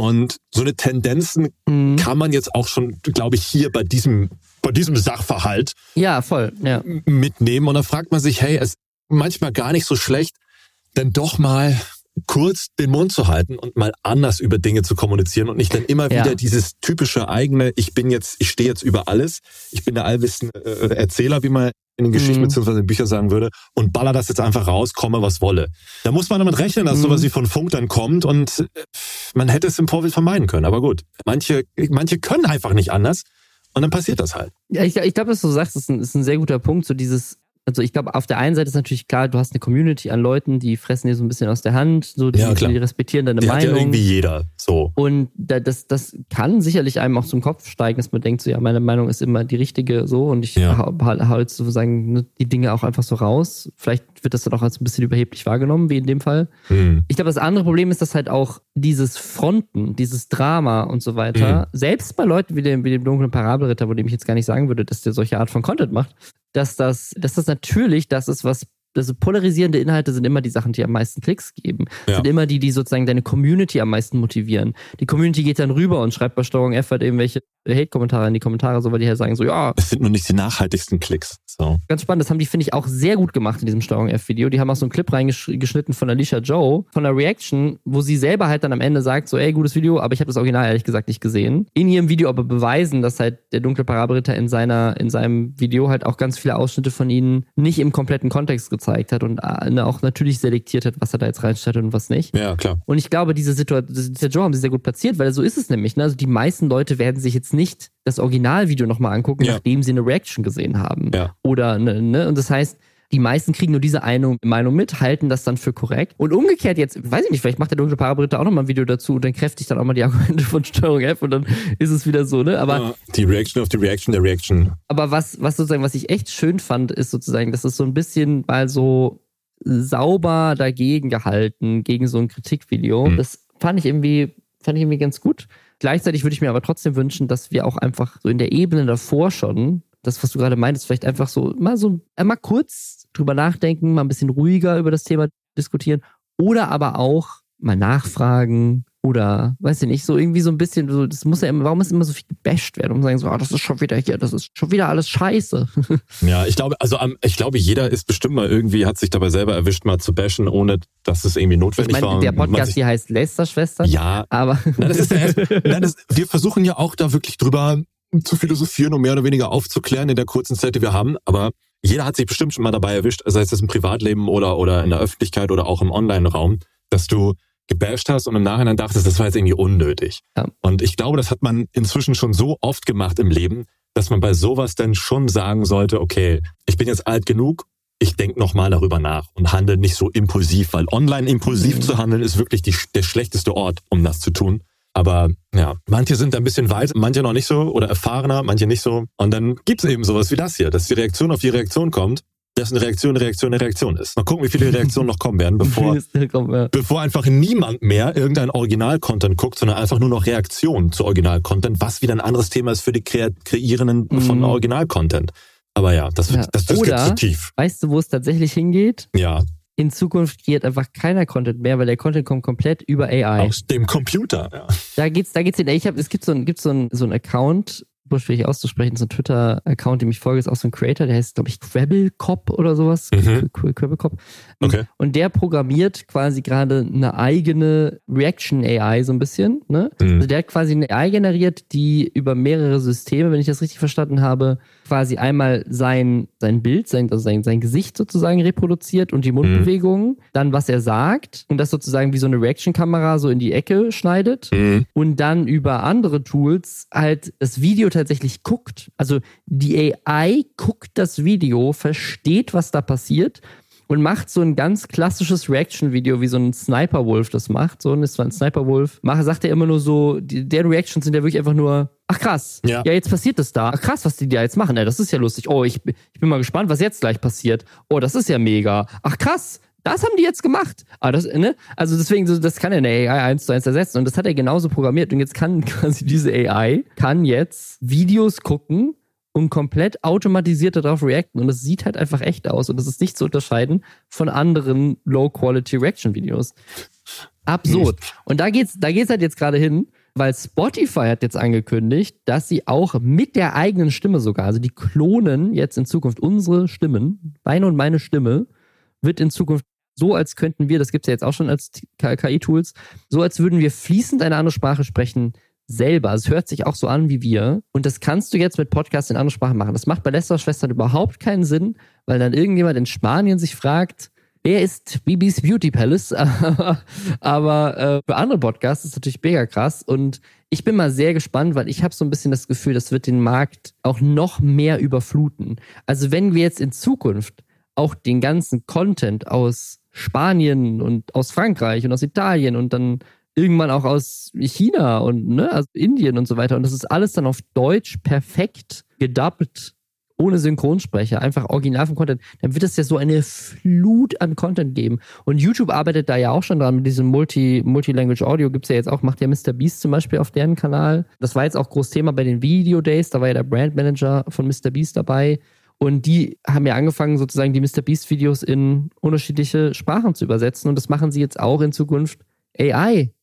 Speaker 2: Und so eine Tendenzen mhm. kann man jetzt auch schon, glaube ich, hier bei diesem, bei diesem Sachverhalt
Speaker 1: ja, voll, ja.
Speaker 2: mitnehmen. Und dann fragt man sich, hey, es ist manchmal gar nicht so schlecht, denn doch mal kurz den Mund zu halten und mal anders über Dinge zu kommunizieren und nicht dann immer wieder dieses typische eigene, ich bin jetzt, ich stehe jetzt über alles, ich bin der allwissende äh, Erzähler, wie man in den Geschichten mhm. bzw. in Büchern sagen würde, und baller das jetzt einfach raus, komme was wolle. Da muss man damit rechnen, dass mhm. sowas wie von Funk dann kommt und äh, man hätte es im Vorfeld vermeiden können. Aber gut, manche, manche können einfach nicht anders und dann passiert das halt.
Speaker 1: Ja, ich, ich glaube, was du sagst, ist ein, ist ein sehr guter Punkt, so dieses also ich glaube, auf der einen Seite ist natürlich klar, du hast eine Community an Leuten, die fressen dir so ein bisschen aus der Hand, so die, ja, die respektieren deine die Meinung. Hat ja
Speaker 2: irgendwie jeder so.
Speaker 1: Und das, das kann sicherlich einem auch zum Kopf steigen, dass man denkt, so ja, meine Meinung ist immer die richtige so und ich ja. hau jetzt sozusagen ne, die Dinge auch einfach so raus. Vielleicht wird das dann auch als ein bisschen überheblich wahrgenommen, wie in dem Fall. Mhm. Ich glaube, das andere Problem ist, dass halt auch dieses Fronten, dieses Drama und so weiter, mhm. selbst bei Leuten wie dem, wie dem dunklen Parabelritter, wo dem ich jetzt gar nicht sagen würde, dass der solche Art von Content macht, dass das, dass das natürlich das ist, was also polarisierende Inhalte sind immer die Sachen, die am meisten Klicks geben. Ja. Sind immer die, die sozusagen deine Community am meisten motivieren. Die Community geht dann rüber und schreibt bei Steuerung F halt irgendwelche Hate-Kommentare in die Kommentare, so weil die halt sagen so, ja.
Speaker 2: Es sind nur nicht die nachhaltigsten Klicks. So.
Speaker 1: Ganz spannend. Das haben die, finde ich, auch sehr gut gemacht in diesem Steuerung F-Video. Die haben auch so einen Clip reingeschnitten von Alicia Joe, von der Reaction, wo sie selber halt dann am Ende sagt, so, ey, gutes Video, aber ich habe das Original ehrlich gesagt nicht gesehen. In ihrem Video aber beweisen, dass halt der dunkle Parabelritter in seiner, in seinem Video halt auch ganz viele Ausschnitte von ihnen nicht im kompletten Kontext gezeigt hat und äh, auch natürlich selektiert hat, was er da jetzt reinstellt und was nicht.
Speaker 2: Ja, klar.
Speaker 1: Und ich glaube, diese Situation, der Joe haben sie sehr gut platziert, weil so ist es nämlich. Ne? Also die meisten Leute werden sich jetzt nicht das Originalvideo nochmal angucken, ja. nachdem sie eine Reaction gesehen haben.
Speaker 2: Ja.
Speaker 1: Oder, ne, ne? Und das heißt, die meisten kriegen nur diese eine Meinung mit, halten das dann für korrekt. Und umgekehrt jetzt, weiß ich nicht, vielleicht macht der dunkle Parabritter auch nochmal ein Video dazu und dann kräftigt dann auch mal die [LAUGHS] Argumente von Steuerung F und dann ist es wieder so, ne? Aber ja,
Speaker 2: die Reaction auf die Reaction der Reaction.
Speaker 1: Aber was, was sozusagen, was ich echt schön fand, ist sozusagen, dass es so ein bisschen mal so sauber dagegen gehalten, gegen so ein Kritikvideo. Mhm. Das fand ich irgendwie, fand ich irgendwie ganz gut. Gleichzeitig würde ich mir aber trotzdem wünschen, dass wir auch einfach so in der Ebene davor schon, das, was du gerade meintest, vielleicht einfach so mal so einmal kurz drüber nachdenken, mal ein bisschen ruhiger über das Thema diskutieren oder aber auch mal nachfragen, oder, weiß ich nicht, so irgendwie so ein bisschen, so, das muss ja immer, warum muss immer so viel gebasht werden, um zu sagen, so, oh, das ist schon wieder hier, das ist schon wieder alles scheiße. [LAUGHS]
Speaker 2: Ja, ich glaube, also ich glaube, jeder ist bestimmt mal irgendwie, hat sich dabei selber erwischt, mal zu bashen, ohne dass es irgendwie notwendig ich meine, war.
Speaker 1: Der Podcast hier heißt Lästerschwestern.
Speaker 2: Ja.
Speaker 1: Aber.
Speaker 2: Na, das ist der, [LAUGHS] na, das, wir versuchen ja auch da wirklich drüber zu philosophieren und mehr oder weniger aufzuklären in der kurzen Zeit, die wir haben, aber jeder hat sich bestimmt schon mal dabei erwischt, sei es das im Privatleben oder, oder in der Öffentlichkeit oder auch im Online-Raum, dass du gebasht hast und im Nachhinein dachtest, das war jetzt irgendwie unnötig. Ja. Und ich glaube, das hat man inzwischen schon so oft gemacht im Leben, dass man bei sowas dann schon sagen sollte, okay, ich bin jetzt alt genug, ich denke nochmal darüber nach und handle nicht so impulsiv, weil online impulsiv mhm. zu handeln ist wirklich die, der schlechteste Ort, um das zu tun. Aber ja, manche sind ein bisschen weit, manche noch nicht so oder erfahrener, manche nicht so. Und dann gibt es eben sowas wie das hier, dass die Reaktion auf die Reaktion kommt dass eine Reaktion eine Reaktion eine Reaktion ist. Mal gucken, wie viele Reaktionen noch kommen werden, [LAUGHS] bevor, bevor einfach niemand mehr irgendein Original-Content guckt, sondern einfach nur noch Reaktionen zu Original-Content, was wieder ein anderes Thema ist für die Kreierenden mhm. von Original-Content. Aber ja, das, ja. das, das
Speaker 1: Oder,
Speaker 2: geht zu tief.
Speaker 1: Weißt du, wo es tatsächlich hingeht?
Speaker 2: Ja.
Speaker 1: In Zukunft kreiert einfach keiner Content mehr, weil der Content kommt komplett über AI.
Speaker 2: Aus dem Computer, ja.
Speaker 1: Da geht's, da geht's hin. Ich hab, es gibt so ein, gibt so ein, so ein Account, schwierig auszusprechen, so ein Twitter-Account, dem ich folge, ist auch so ein Creator, der heißt, glaube ich, Crabblecop oder sowas. Mhm. Crabblecop. Okay. Und der programmiert quasi gerade eine eigene Reaction-AI so ein bisschen. Ne? Mhm. Also der hat quasi eine AI generiert, die über mehrere Systeme, wenn ich das richtig verstanden habe, quasi einmal sein, sein Bild, sein, also sein, sein Gesicht sozusagen reproduziert und die Mundbewegungen, mhm. dann was er sagt und das sozusagen wie so eine Reaction-Kamera so in die Ecke schneidet mhm. und dann über andere Tools halt das Video tatsächlich guckt. Also die AI guckt das Video, versteht, was da passiert und macht so ein ganz klassisches Reaction-Video, wie so ein Sniper-Wolf das macht. So, und ist zwar ein Sniper-Wolf. Mache, sagt er immer nur so, die, deren Reactions sind ja wirklich einfach nur, ach krass, ja, ja jetzt passiert es da. Ach krass, was die da jetzt machen. Ja, das ist ja lustig. Oh, ich, ich bin mal gespannt, was jetzt gleich passiert. Oh, das ist ja mega. Ach krass, das haben die jetzt gemacht. Ah, das, ne? Also deswegen, das kann ja eine AI eins zu eins ersetzen. Und das hat er genauso programmiert. Und jetzt kann [LAUGHS] quasi diese AI, kann jetzt Videos gucken und komplett automatisiert darauf reacten. Und es sieht halt einfach echt aus. Und das ist nicht zu unterscheiden von anderen Low-Quality-Reaction-Videos. Absurd. Und da geht's, da geht's halt jetzt gerade hin, weil Spotify hat jetzt angekündigt, dass sie auch mit der eigenen Stimme sogar, also die klonen jetzt in Zukunft unsere Stimmen, deine und meine Stimme, wird in Zukunft so, als könnten wir, das gibt's ja jetzt auch schon als KI-Tools, so als würden wir fließend eine andere Sprache sprechen, selber. Es hört sich auch so an wie wir. Und das kannst du jetzt mit Podcasts in anderen Sprachen machen. Das macht bei Lester Schwestern überhaupt keinen Sinn, weil dann irgendjemand in Spanien sich fragt, wer ist Bibis Beauty Palace? [LAUGHS] Aber äh, für andere Podcasts ist es natürlich mega krass. Und ich bin mal sehr gespannt, weil ich habe so ein bisschen das Gefühl, das wird den Markt auch noch mehr überfluten. Also wenn wir jetzt in Zukunft auch den ganzen Content aus Spanien und aus Frankreich und aus Italien und dann irgendwann auch aus China und ne, also Indien und so weiter. Und das ist alles dann auf Deutsch perfekt gedubbt, ohne Synchronsprecher, einfach original vom Content. Dann wird es ja so eine Flut an Content geben. Und YouTube arbeitet da ja auch schon dran mit diesem Multi, Multilanguage Audio. Gibt's ja jetzt auch, macht ja Mr. Beast zum Beispiel auf deren Kanal. Das war jetzt auch groß Thema bei den Video Days. Da war ja der Brandmanager von Mr. Beast dabei. Und die haben ja angefangen, sozusagen die Mr. Beast Videos in unterschiedliche Sprachen zu übersetzen. Und das machen sie jetzt auch in Zukunft AI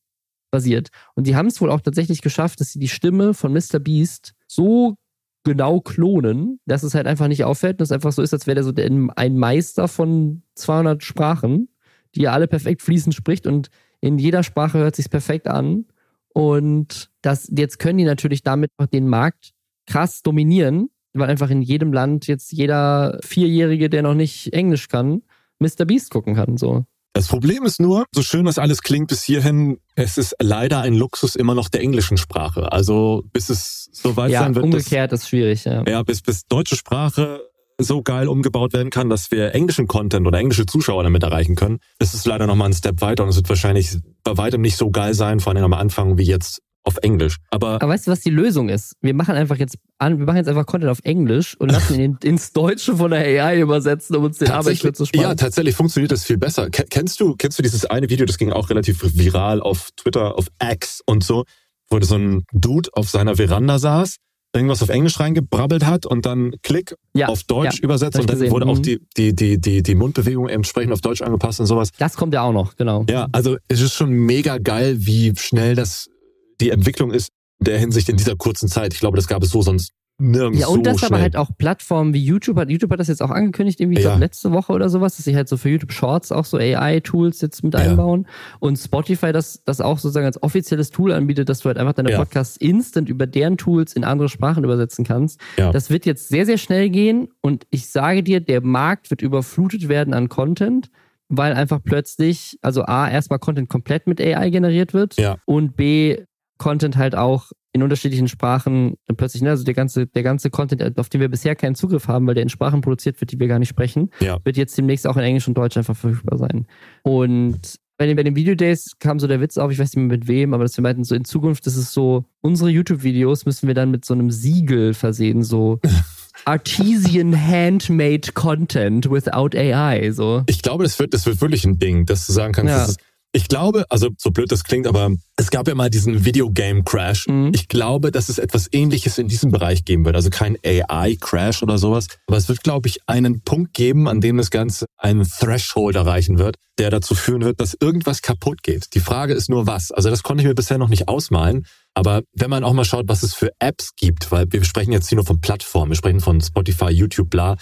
Speaker 1: basiert. Und die haben es wohl auch tatsächlich geschafft, dass sie die Stimme von Mr. Beast so genau klonen, dass es halt einfach nicht auffällt, dass es einfach so ist, als wäre der so ein Meister von 200 Sprachen, die er alle perfekt fließend spricht und in jeder Sprache hört sich perfekt an. Und das, jetzt können die natürlich damit auch den Markt krass dominieren, weil einfach in jedem Land jetzt jeder Vierjährige, der noch nicht Englisch kann, Mr. Beast gucken kann, so.
Speaker 2: Das Problem ist nur, so schön das alles klingt bis hierhin, es ist leider ein Luxus immer noch der englischen Sprache. Also bis es so weit
Speaker 1: ja,
Speaker 2: sein wird.
Speaker 1: Umgekehrt das, ist schwierig, ja.
Speaker 2: Ja, bis, bis deutsche Sprache so geil umgebaut werden kann, dass wir englischen Content oder englische Zuschauer damit erreichen können. Ist leider nochmal ein Step weiter und es wird wahrscheinlich bei weitem nicht so geil sein, vor allem am Anfang wie jetzt auf Englisch. Aber,
Speaker 1: Aber weißt du, was die Lösung ist? Wir machen einfach jetzt an, wir machen jetzt einfach Content auf Englisch und lassen ihn [LAUGHS] ins Deutsche von der AI übersetzen, um uns den Arbeitsschritt zu sparen.
Speaker 2: Ja, tatsächlich funktioniert das viel besser. Kennst du, kennst du dieses eine Video, das ging auch relativ viral auf Twitter, auf X und so, wo so ein Dude auf seiner Veranda saß, irgendwas auf Englisch reingebrabbelt hat und dann Klick ja, auf Deutsch ja, übersetzt und dann gesehen. wurde auch mhm. die, die, die, die, die Mundbewegung entsprechend auf Deutsch angepasst und sowas.
Speaker 1: Das kommt ja auch noch, genau.
Speaker 2: Ja, also es ist schon mega geil, wie schnell das die Entwicklung ist der Hinsicht in dieser kurzen Zeit. Ich glaube, das gab es so sonst nirgends.
Speaker 1: Ja, und
Speaker 2: so
Speaker 1: das
Speaker 2: schnell.
Speaker 1: aber halt auch Plattformen wie YouTube hat. YouTube hat das jetzt auch angekündigt, irgendwie ja. letzte Woche oder sowas, dass sie halt so für YouTube Shorts auch so AI-Tools jetzt mit ja. einbauen. Und Spotify das, das auch sozusagen als offizielles Tool anbietet, dass du halt einfach deine ja. Podcasts instant über deren Tools in andere Sprachen übersetzen kannst. Das wird jetzt sehr, sehr schnell gehen. Und ich sage dir, der Markt wird überflutet werden an Content weil einfach plötzlich, also A, erstmal Content komplett mit AI generiert wird
Speaker 2: ja.
Speaker 1: und B, Content halt auch in unterschiedlichen Sprachen plötzlich, ne, also der ganze, der ganze Content, auf den wir bisher keinen Zugriff haben, weil der in Sprachen produziert wird, die wir gar nicht sprechen,
Speaker 2: ja.
Speaker 1: wird jetzt demnächst auch in Englisch und Deutsch einfach verfügbar sein. Und bei den, bei den Videodays kam so der Witz auf, ich weiß nicht mehr mit wem, aber dass wir meinten, so in Zukunft ist es so, unsere YouTube-Videos müssen wir dann mit so einem Siegel versehen, so [LAUGHS] Artesian Handmade Content without AI, so.
Speaker 2: Ich glaube, das wird, das wird wirklich ein Ding, dass du sagen kannst, ja. das ist ich glaube, also so blöd das klingt, aber es gab ja mal diesen Videogame-Crash. Mhm. Ich glaube, dass es etwas ähnliches in diesem Bereich geben wird. Also kein AI-Crash oder sowas. Aber es wird, glaube ich, einen Punkt geben, an dem das Ganze einen Threshold erreichen wird, der dazu führen wird, dass irgendwas kaputt geht. Die Frage ist nur was. Also das konnte ich mir bisher noch nicht ausmalen. Aber wenn man auch mal schaut, was es für Apps gibt, weil wir sprechen jetzt hier nur von Plattformen, wir sprechen von Spotify, YouTube, bla.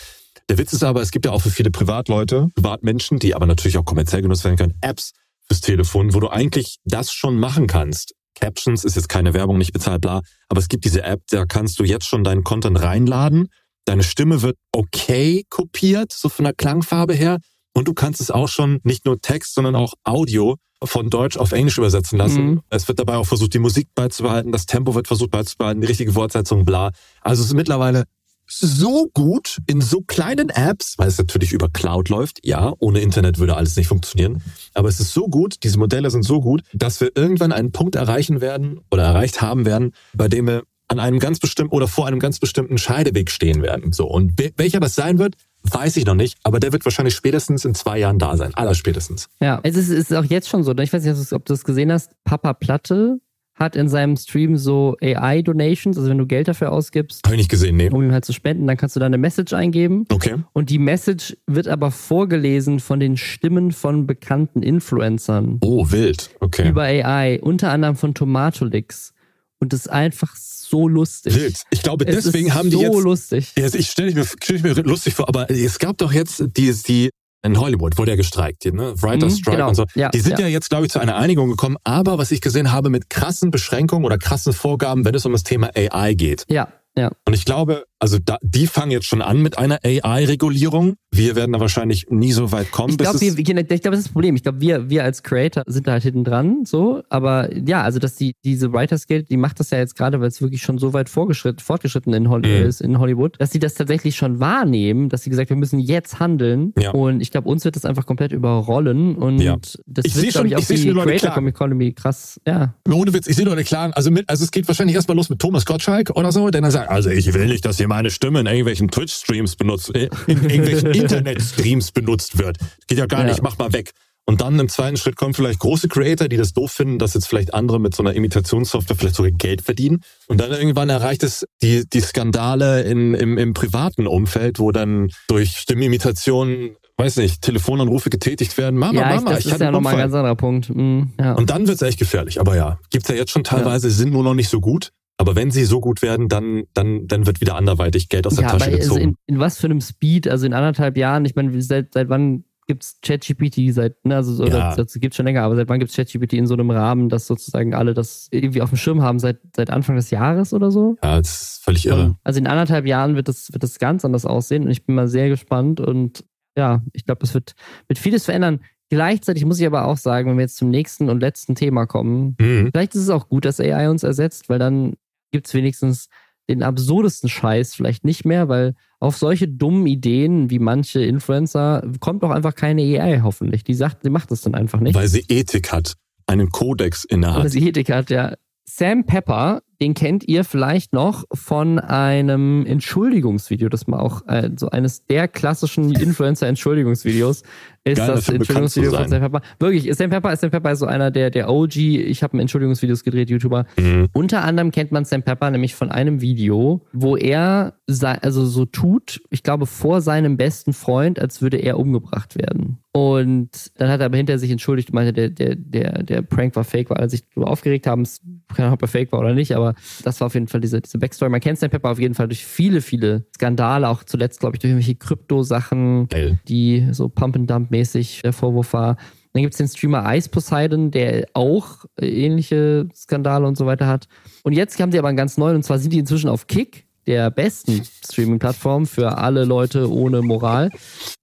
Speaker 2: Der Witz ist aber, es gibt ja auch für viele Privatleute, Privatmenschen, die aber natürlich auch kommerziell genutzt werden können, Apps fürs Telefon, wo du eigentlich das schon machen kannst. Captions ist jetzt keine Werbung, nicht bezahlt, bla. Aber es gibt diese App, da kannst du jetzt schon deinen Content reinladen. Deine Stimme wird okay kopiert, so von der Klangfarbe her. Und du kannst es auch schon nicht nur Text, sondern auch Audio von Deutsch auf Englisch übersetzen lassen. Mhm. Es wird dabei auch versucht, die Musik beizubehalten, das Tempo wird versucht beizubehalten, die richtige Wortsetzung, bla. Also es ist mittlerweile so gut in so kleinen Apps, weil es natürlich über Cloud läuft. Ja, ohne Internet würde alles nicht funktionieren. Aber es ist so gut, diese Modelle sind so gut, dass wir irgendwann einen Punkt erreichen werden oder erreicht haben werden, bei dem wir an einem ganz bestimmten oder vor einem ganz bestimmten Scheideweg stehen werden. So. Und welcher das sein wird, weiß ich noch nicht, aber der wird wahrscheinlich spätestens in zwei Jahren da sein. Allerspätestens.
Speaker 1: Ja, es ist, es ist auch jetzt schon so. Ne? Ich weiß nicht, ob du das gesehen hast. Papa Platte hat in seinem Stream so AI-Donations, also wenn du Geld dafür ausgibst.
Speaker 2: Habe ich nicht gesehen, nee.
Speaker 1: Um ihm halt zu spenden, dann kannst du da eine Message eingeben.
Speaker 2: Okay.
Speaker 1: Und die Message wird aber vorgelesen von den Stimmen von bekannten Influencern.
Speaker 2: Oh, wild. Okay.
Speaker 1: Über AI, unter anderem von Tomatolix. Und das ist einfach so lustig.
Speaker 2: Wild. Ich glaube, es deswegen haben die
Speaker 1: so
Speaker 2: jetzt.
Speaker 1: So lustig.
Speaker 2: Ich stelle mir, stell mir lustig vor, aber es gab doch jetzt die, die in Hollywood wurde ja gestreikt, ne? Writer mhm, Strike genau. und so. Ja, die sind ja. ja jetzt, glaube ich, zu einer Einigung gekommen, aber was ich gesehen habe, mit krassen Beschränkungen oder krassen Vorgaben, wenn es um das Thema AI geht.
Speaker 1: Ja, ja.
Speaker 2: Und ich glaube, also da, die fangen jetzt schon an mit einer AI-Regulierung. Wir werden da wahrscheinlich nie so weit kommen.
Speaker 1: Ich glaube, ich glaube, das ist das Problem. Ich glaube, wir, wir als Creator sind da halt hinten dran, so. Aber ja, also dass die diese Writers Guild, die macht das ja jetzt gerade, weil es wirklich schon so weit fortgeschritten in Hollywood mhm. ist, in Hollywood, dass sie das tatsächlich schon wahrnehmen, dass sie gesagt, wir müssen jetzt handeln. Ja. Und ich glaube, uns wird das einfach komplett überrollen. Und ja. das
Speaker 2: ich
Speaker 1: wird,
Speaker 2: glaube
Speaker 1: ich, auch die Creator Economy krass. Ja.
Speaker 2: Ohne Witz, ich sehe Leute klar. Also mit, also es geht wahrscheinlich erstmal los mit Thomas Gottschalk oder so, denn er sagt, also ich will nicht, dass ihr meine Stimme in irgendwelchen Twitch-Streams benutzt, äh, in irgendwelchen [LAUGHS] Internet-Streams benutzt wird. Geht ja gar ja. nicht, mach mal weg. Und dann im zweiten Schritt kommen vielleicht große Creator, die das doof finden, dass jetzt vielleicht andere mit so einer Imitationssoftware vielleicht sogar Geld verdienen. Und dann irgendwann erreicht es die, die Skandale in, im, im privaten Umfeld, wo dann durch Stimmimitation, weiß nicht, Telefonanrufe getätigt werden. Mama,
Speaker 1: ja,
Speaker 2: Mama,
Speaker 1: ich, das ich ist ja nochmal ein ganz anderer Punkt. Mhm, ja.
Speaker 2: Und dann wird es echt gefährlich. Aber ja, gibt's ja jetzt schon teilweise, ja. sind nur noch nicht so gut. Aber wenn sie so gut werden, dann, dann, dann wird wieder anderweitig Geld aus der ja, Tasche aber gezogen.
Speaker 1: Also in, in, was für einem Speed, also in anderthalb Jahren, ich meine, seit, seit wann gibt's ChatGPT seit, ne, also oder ja. das gibt's schon länger, aber seit wann gibt's ChatGPT in so einem Rahmen, dass sozusagen alle das irgendwie auf dem Schirm haben, seit, seit Anfang des Jahres oder so?
Speaker 2: Ja, das ist völlig irre.
Speaker 1: Also in anderthalb Jahren wird das, wird das ganz anders aussehen und ich bin mal sehr gespannt und ja, ich glaube, es wird, wird vieles verändern. Gleichzeitig muss ich aber auch sagen, wenn wir jetzt zum nächsten und letzten Thema kommen, mhm. vielleicht ist es auch gut, dass AI uns ersetzt, weil dann gibt es wenigstens den absurdesten Scheiß vielleicht nicht mehr, weil auf solche dummen Ideen wie manche Influencer kommt doch einfach keine AI hoffentlich. Die sagt, sie macht das dann einfach nicht.
Speaker 2: Weil sie Ethik hat, einen Kodex in der Hand.
Speaker 1: Weil sie Ethik hat, ja. Sam Pepper, den kennt ihr vielleicht noch von einem Entschuldigungsvideo, das mal auch äh, so eines der klassischen [LAUGHS] Influencer-Entschuldigungsvideos ist Geil, das Entschuldigungsvideo von Sam Pepper. Wirklich, Sam Pepper, Sam Pepper ist so einer der, der OG, ich habe Entschuldigungsvideos gedreht, YouTuber. Mhm. Unter anderem kennt man Sam Pepper nämlich von einem Video, wo er also so tut, ich glaube, vor seinem besten Freund, als würde er umgebracht werden. Und dann hat er aber hinter sich entschuldigt und meinte, der, der, der, der Prank war fake, weil er sich darüber aufgeregt haben. Keine Ahnung, ob er fake war oder nicht, aber das war auf jeden Fall diese, diese Backstory. Man kennt Sam Pepper auf jeden Fall durch viele, viele Skandale, auch zuletzt, glaube ich, durch irgendwelche Krypto-Sachen, die so Pump and Dump mäßig der Vorwurf war. Dann gibt es den Streamer Ice Poseidon, der auch ähnliche Skandale und so weiter hat. Und jetzt haben sie aber einen ganz neuen, und zwar sind die inzwischen auf Kick, der besten Streaming-Plattform für alle Leute ohne Moral.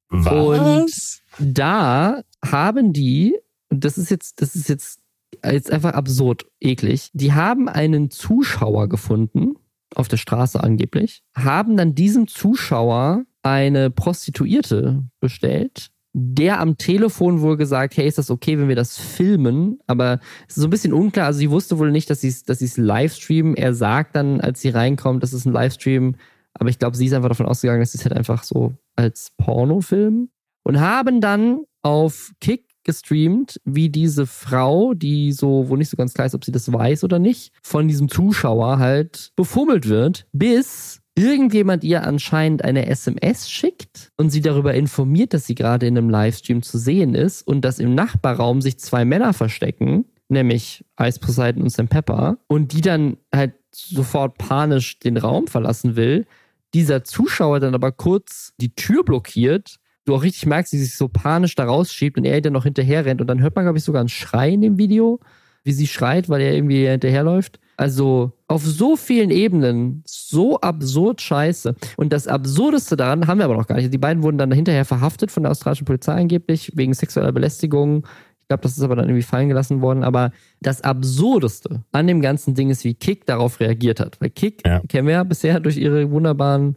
Speaker 2: Was?
Speaker 1: Und da haben die, und das ist jetzt, das ist jetzt, jetzt einfach absurd eklig, die haben einen Zuschauer gefunden, auf der Straße angeblich, haben dann diesem Zuschauer eine Prostituierte bestellt der am Telefon wohl gesagt, hey, ist das okay, wenn wir das filmen? Aber es ist so ein bisschen unklar. Also sie wusste wohl nicht, dass sie es dass sie's live streamen. Er sagt dann, als sie reinkommt, das ist ein Livestream. Aber ich glaube, sie ist einfach davon ausgegangen, dass sie es halt einfach so als Pornofilm. Und haben dann auf Kick gestreamt, wie diese Frau, die so, wo nicht so ganz klar ist, ob sie das weiß oder nicht, von diesem Zuschauer halt befummelt wird, bis irgendjemand ihr anscheinend eine SMS schickt und sie darüber informiert, dass sie gerade in einem Livestream zu sehen ist und dass im Nachbarraum sich zwei Männer verstecken, nämlich Ice Poseidon und Sam Pepper, und die dann halt sofort panisch den Raum verlassen will, dieser Zuschauer dann aber kurz die Tür blockiert, du auch richtig merkst, wie sie sich so panisch da rausschiebt und er dann noch hinterher rennt und dann hört man, glaube ich, sogar einen Schrei in dem Video, wie sie schreit, weil er irgendwie hinterherläuft. Also auf so vielen Ebenen so absurd scheiße. Und das Absurdeste daran haben wir aber noch gar nicht. Die beiden wurden dann hinterher verhaftet von der australischen Polizei angeblich wegen sexueller Belästigung. Ich glaube, das ist aber dann irgendwie fallen gelassen worden. Aber das Absurdeste an dem ganzen Ding ist, wie Kick darauf reagiert hat. Weil Kick ja. kennen wir ja bisher durch ihre wunderbaren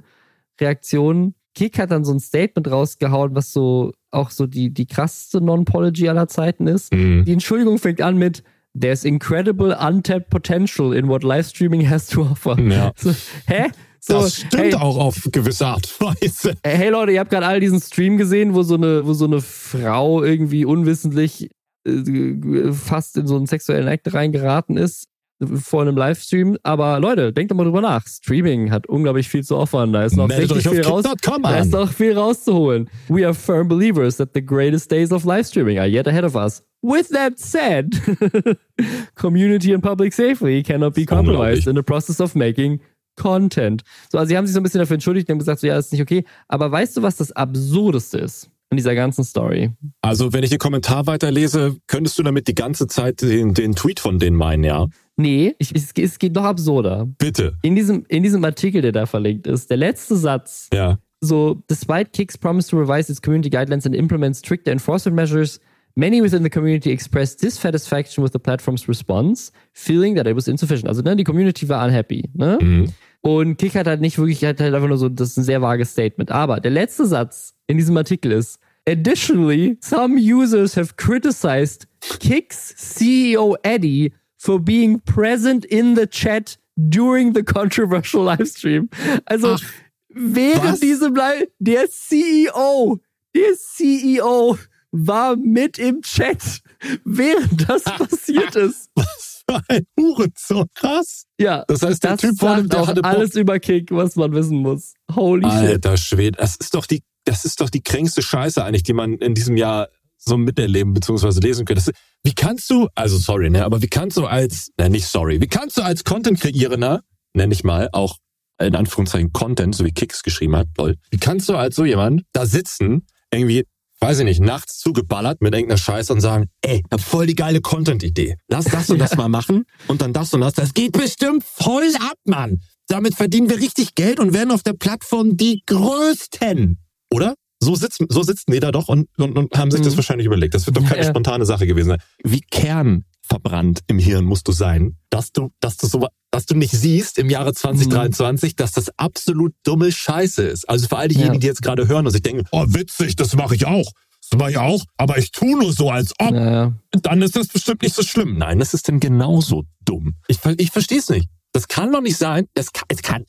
Speaker 1: Reaktionen. Kick hat dann so ein Statement rausgehauen, was so auch so die, die krasseste Non-Pology aller Zeiten ist. Mhm. Die Entschuldigung fängt an mit There's incredible untapped potential in what live streaming has to offer.
Speaker 2: Ja. [LAUGHS] So, hä? So, das stimmt hey, auch auf gewisse Art und Weise.
Speaker 1: Hey Leute, ihr habt gerade all diesen Stream gesehen, wo so eine, wo so eine Frau irgendwie unwissentlich äh, fast in so einen sexuellen Act reingeraten ist vor einem Livestream. Aber Leute, denkt doch mal drüber nach. Streaming hat unglaublich viel zu offern. Da ist noch richtig viel raus. Da ist noch viel rauszuholen. We are firm believers that the greatest days of live streaming are yet ahead of us. With that said, [LAUGHS] community and public safety cannot be compromised in the process of making Content. So, also sie haben sich so ein bisschen dafür entschuldigt und haben gesagt, so ja, das ist nicht okay. Aber weißt du, was das Absurdeste ist? in dieser ganzen Story.
Speaker 2: Also, wenn ich den Kommentar weiterlese, könntest du damit die ganze Zeit den, den Tweet von denen meinen, ja?
Speaker 1: Nee, ich, es, es, geht noch absurder.
Speaker 2: Bitte.
Speaker 1: In diesem, in diesem Artikel, der da verlinkt ist, der letzte Satz.
Speaker 2: Ja.
Speaker 1: So, despite Kicks promise to revise its community guidelines and implement stricter enforcement measures, many within the community expressed dissatisfaction with the platform's response, feeling that it was insufficient. Also, ne, die Community war unhappy, ne? Mhm. Und Kick hat halt nicht wirklich, hat halt einfach nur so, das ist ein sehr vages Statement. Aber der letzte Satz in diesem Artikel ist, Additionally, some users have criticized Kick's CEO Eddie for being present in the chat during the controversial livestream. Also, Ach, während diesem Live, der CEO, der CEO war mit im Chat, während das [LAUGHS] passiert ist.
Speaker 2: Was für ein Hurensohn. Krass.
Speaker 1: Ja.
Speaker 2: Das heißt, der Typ vor dem,
Speaker 1: der hatte alles über Kick, was man wissen muss. Holy
Speaker 2: Alter,
Speaker 1: shit.
Speaker 2: Alter Schwede. Das ist doch die das ist doch die kränkste Scheiße eigentlich, die man in diesem Jahr so miterleben bzw. lesen könnte. wie kannst du, also sorry, ne, aber wie kannst du als, ne, nicht sorry, wie kannst du als Content-Kreierender, nenne ich mal, auch in Anführungszeichen Content, so wie Kicks geschrieben hat, lol, wie kannst du als so jemand da sitzen, irgendwie, weiß ich nicht, nachts zugeballert mit irgendeiner Scheiße und sagen, ey, hab voll die geile Content-Idee. Lass das und das mal machen und dann das und das. Das geht bestimmt voll ab, Mann. Damit verdienen wir richtig Geld und werden auf der Plattform die Größten. Oder? So sitzen, so sitzen die da doch und, und, und haben sich mhm. das wahrscheinlich überlegt. Das wird doch keine ja. spontane Sache gewesen sein. Wie kernverbrannt im Hirn musst du sein, dass du, dass du so, dass du nicht siehst im Jahre 2023, mhm. dass das absolut dumme Scheiße ist. Also für all diejenigen, ja. die jetzt gerade hören und sich denken, oh witzig, das mache ich auch. Das mache ich auch, aber ich tue nur so, als ob. Ja. Dann ist das bestimmt nicht so schlimm. Nein, das ist denn genauso dumm. Ich, ich verstehe es nicht. Das kann doch nicht sein. Das kann, es kann.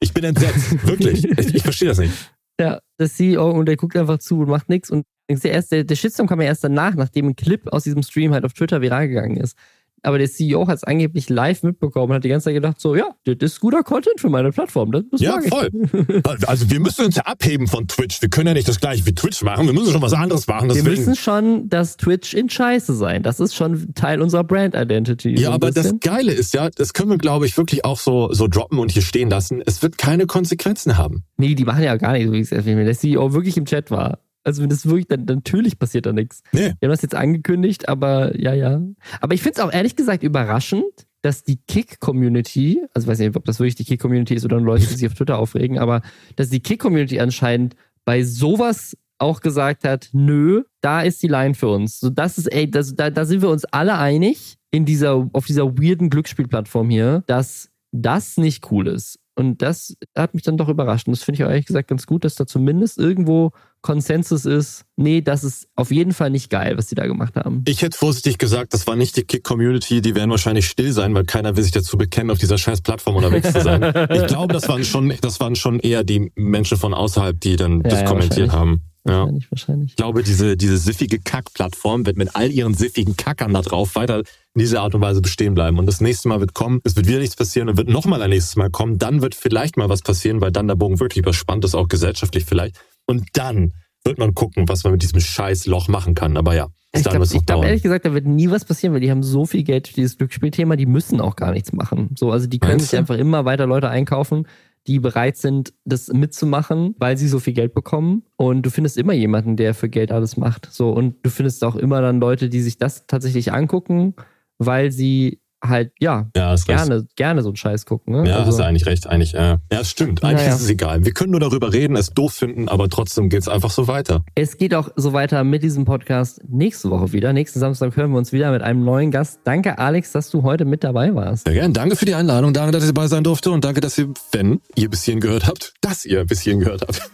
Speaker 2: Ich bin entsetzt. [LAUGHS] Wirklich. Ich, ich verstehe das nicht.
Speaker 1: Ja, der CEO und der guckt einfach zu und macht nichts. Und der, erst, der, der Shitstorm kam ja erst danach, nachdem ein Clip aus diesem Stream halt auf Twitter viral gegangen ist. Aber der CEO hat es angeblich live mitbekommen und hat die ganze Zeit gedacht, so, ja, das ist guter Content für meine Plattform. Das, das
Speaker 2: ja, voll. [LAUGHS] also wir müssen uns ja abheben von Twitch. Wir können ja nicht das gleiche wie Twitch machen. Wir müssen schon was anderes machen.
Speaker 1: Deswegen. Wir müssen schon das Twitch in Scheiße sein. Das ist schon Teil unserer Brand Identity.
Speaker 2: Ja, so aber bisschen. das Geile ist ja, das können wir, glaube ich, wirklich auch so, so droppen und hier stehen lassen. Es wird keine Konsequenzen haben.
Speaker 1: Nee, die machen ja gar nicht, so wie es der CEO wirklich im Chat war. Also wenn das wirklich, dann natürlich passiert da nichts. Nee. Wir haben das jetzt angekündigt, aber ja, ja. Aber ich finde es auch ehrlich gesagt überraschend, dass die Kick-Community, also ich weiß nicht, ob das wirklich die Kick-Community ist oder nur Leute, die sich auf Twitter aufregen, aber dass die Kick-Community anscheinend bei sowas auch gesagt hat, nö, da ist die Line für uns. So, das ist, ey, das, da, da sind wir uns alle einig in dieser, auf dieser weirden Glücksspielplattform hier, dass das nicht cool ist. Und das hat mich dann doch überrascht. Und das finde ich auch ehrlich gesagt ganz gut, dass da zumindest irgendwo Konsensus ist, nee, das ist auf jeden Fall nicht geil, was die da gemacht haben.
Speaker 2: Ich hätte vorsichtig gesagt, das war nicht die Kick-Community, die werden wahrscheinlich still sein, weil keiner will sich dazu bekennen, auf dieser scheiß Plattform unterwegs zu sein. [LAUGHS] ich glaube, das waren schon, das waren schon eher die Menschen von außerhalb, die dann ja, das ja, kommentiert haben. Ja.
Speaker 1: Wahrscheinlich, wahrscheinlich.
Speaker 2: Ich glaube, diese, diese siffige Kack-Plattform wird mit all ihren siffigen Kackern da drauf weiter in dieser Art und Weise bestehen bleiben. Und das nächste Mal wird kommen, es wird wieder nichts passieren und wird nochmal ein nächstes Mal kommen. Dann wird vielleicht mal was passieren, weil dann der Bogen wirklich überspannt ist, auch gesellschaftlich vielleicht. Und dann wird man gucken, was man mit diesem scheiß Loch machen kann. Aber ja,
Speaker 1: Ich glaube glaub, ehrlich gesagt, da wird nie was passieren, weil die haben so viel Geld für dieses Glücksspielthema, die müssen auch gar nichts machen. So, also die können Meinst sich du? einfach immer weiter Leute einkaufen, die bereit sind, das mitzumachen, weil sie so viel Geld bekommen. Und du findest immer jemanden, der für Geld alles macht. So, und du findest auch immer dann Leute, die sich das tatsächlich angucken, weil sie halt, ja, ja gerne, recht. gerne so einen Scheiß gucken. Ne?
Speaker 2: Ja, also, hast du eigentlich recht. Eigentlich, äh, ja, es stimmt. Eigentlich ja. ist es egal. Wir können nur darüber reden, es doof finden, aber trotzdem geht es einfach so weiter.
Speaker 1: Es geht auch so weiter mit diesem Podcast nächste Woche wieder. Nächsten Samstag hören wir uns wieder mit einem neuen Gast. Danke, Alex, dass du heute mit dabei warst.
Speaker 2: Sehr gerne. Danke für die Einladung. Danke, dass ich dabei sein durfte. Und danke, dass ihr, wenn ihr bis hierhin gehört habt, dass ihr bis hierhin gehört habt.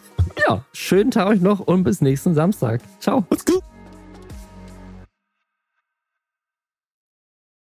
Speaker 1: Ja, schönen Tag euch noch und bis nächsten Samstag. Ciao. Macht's gut.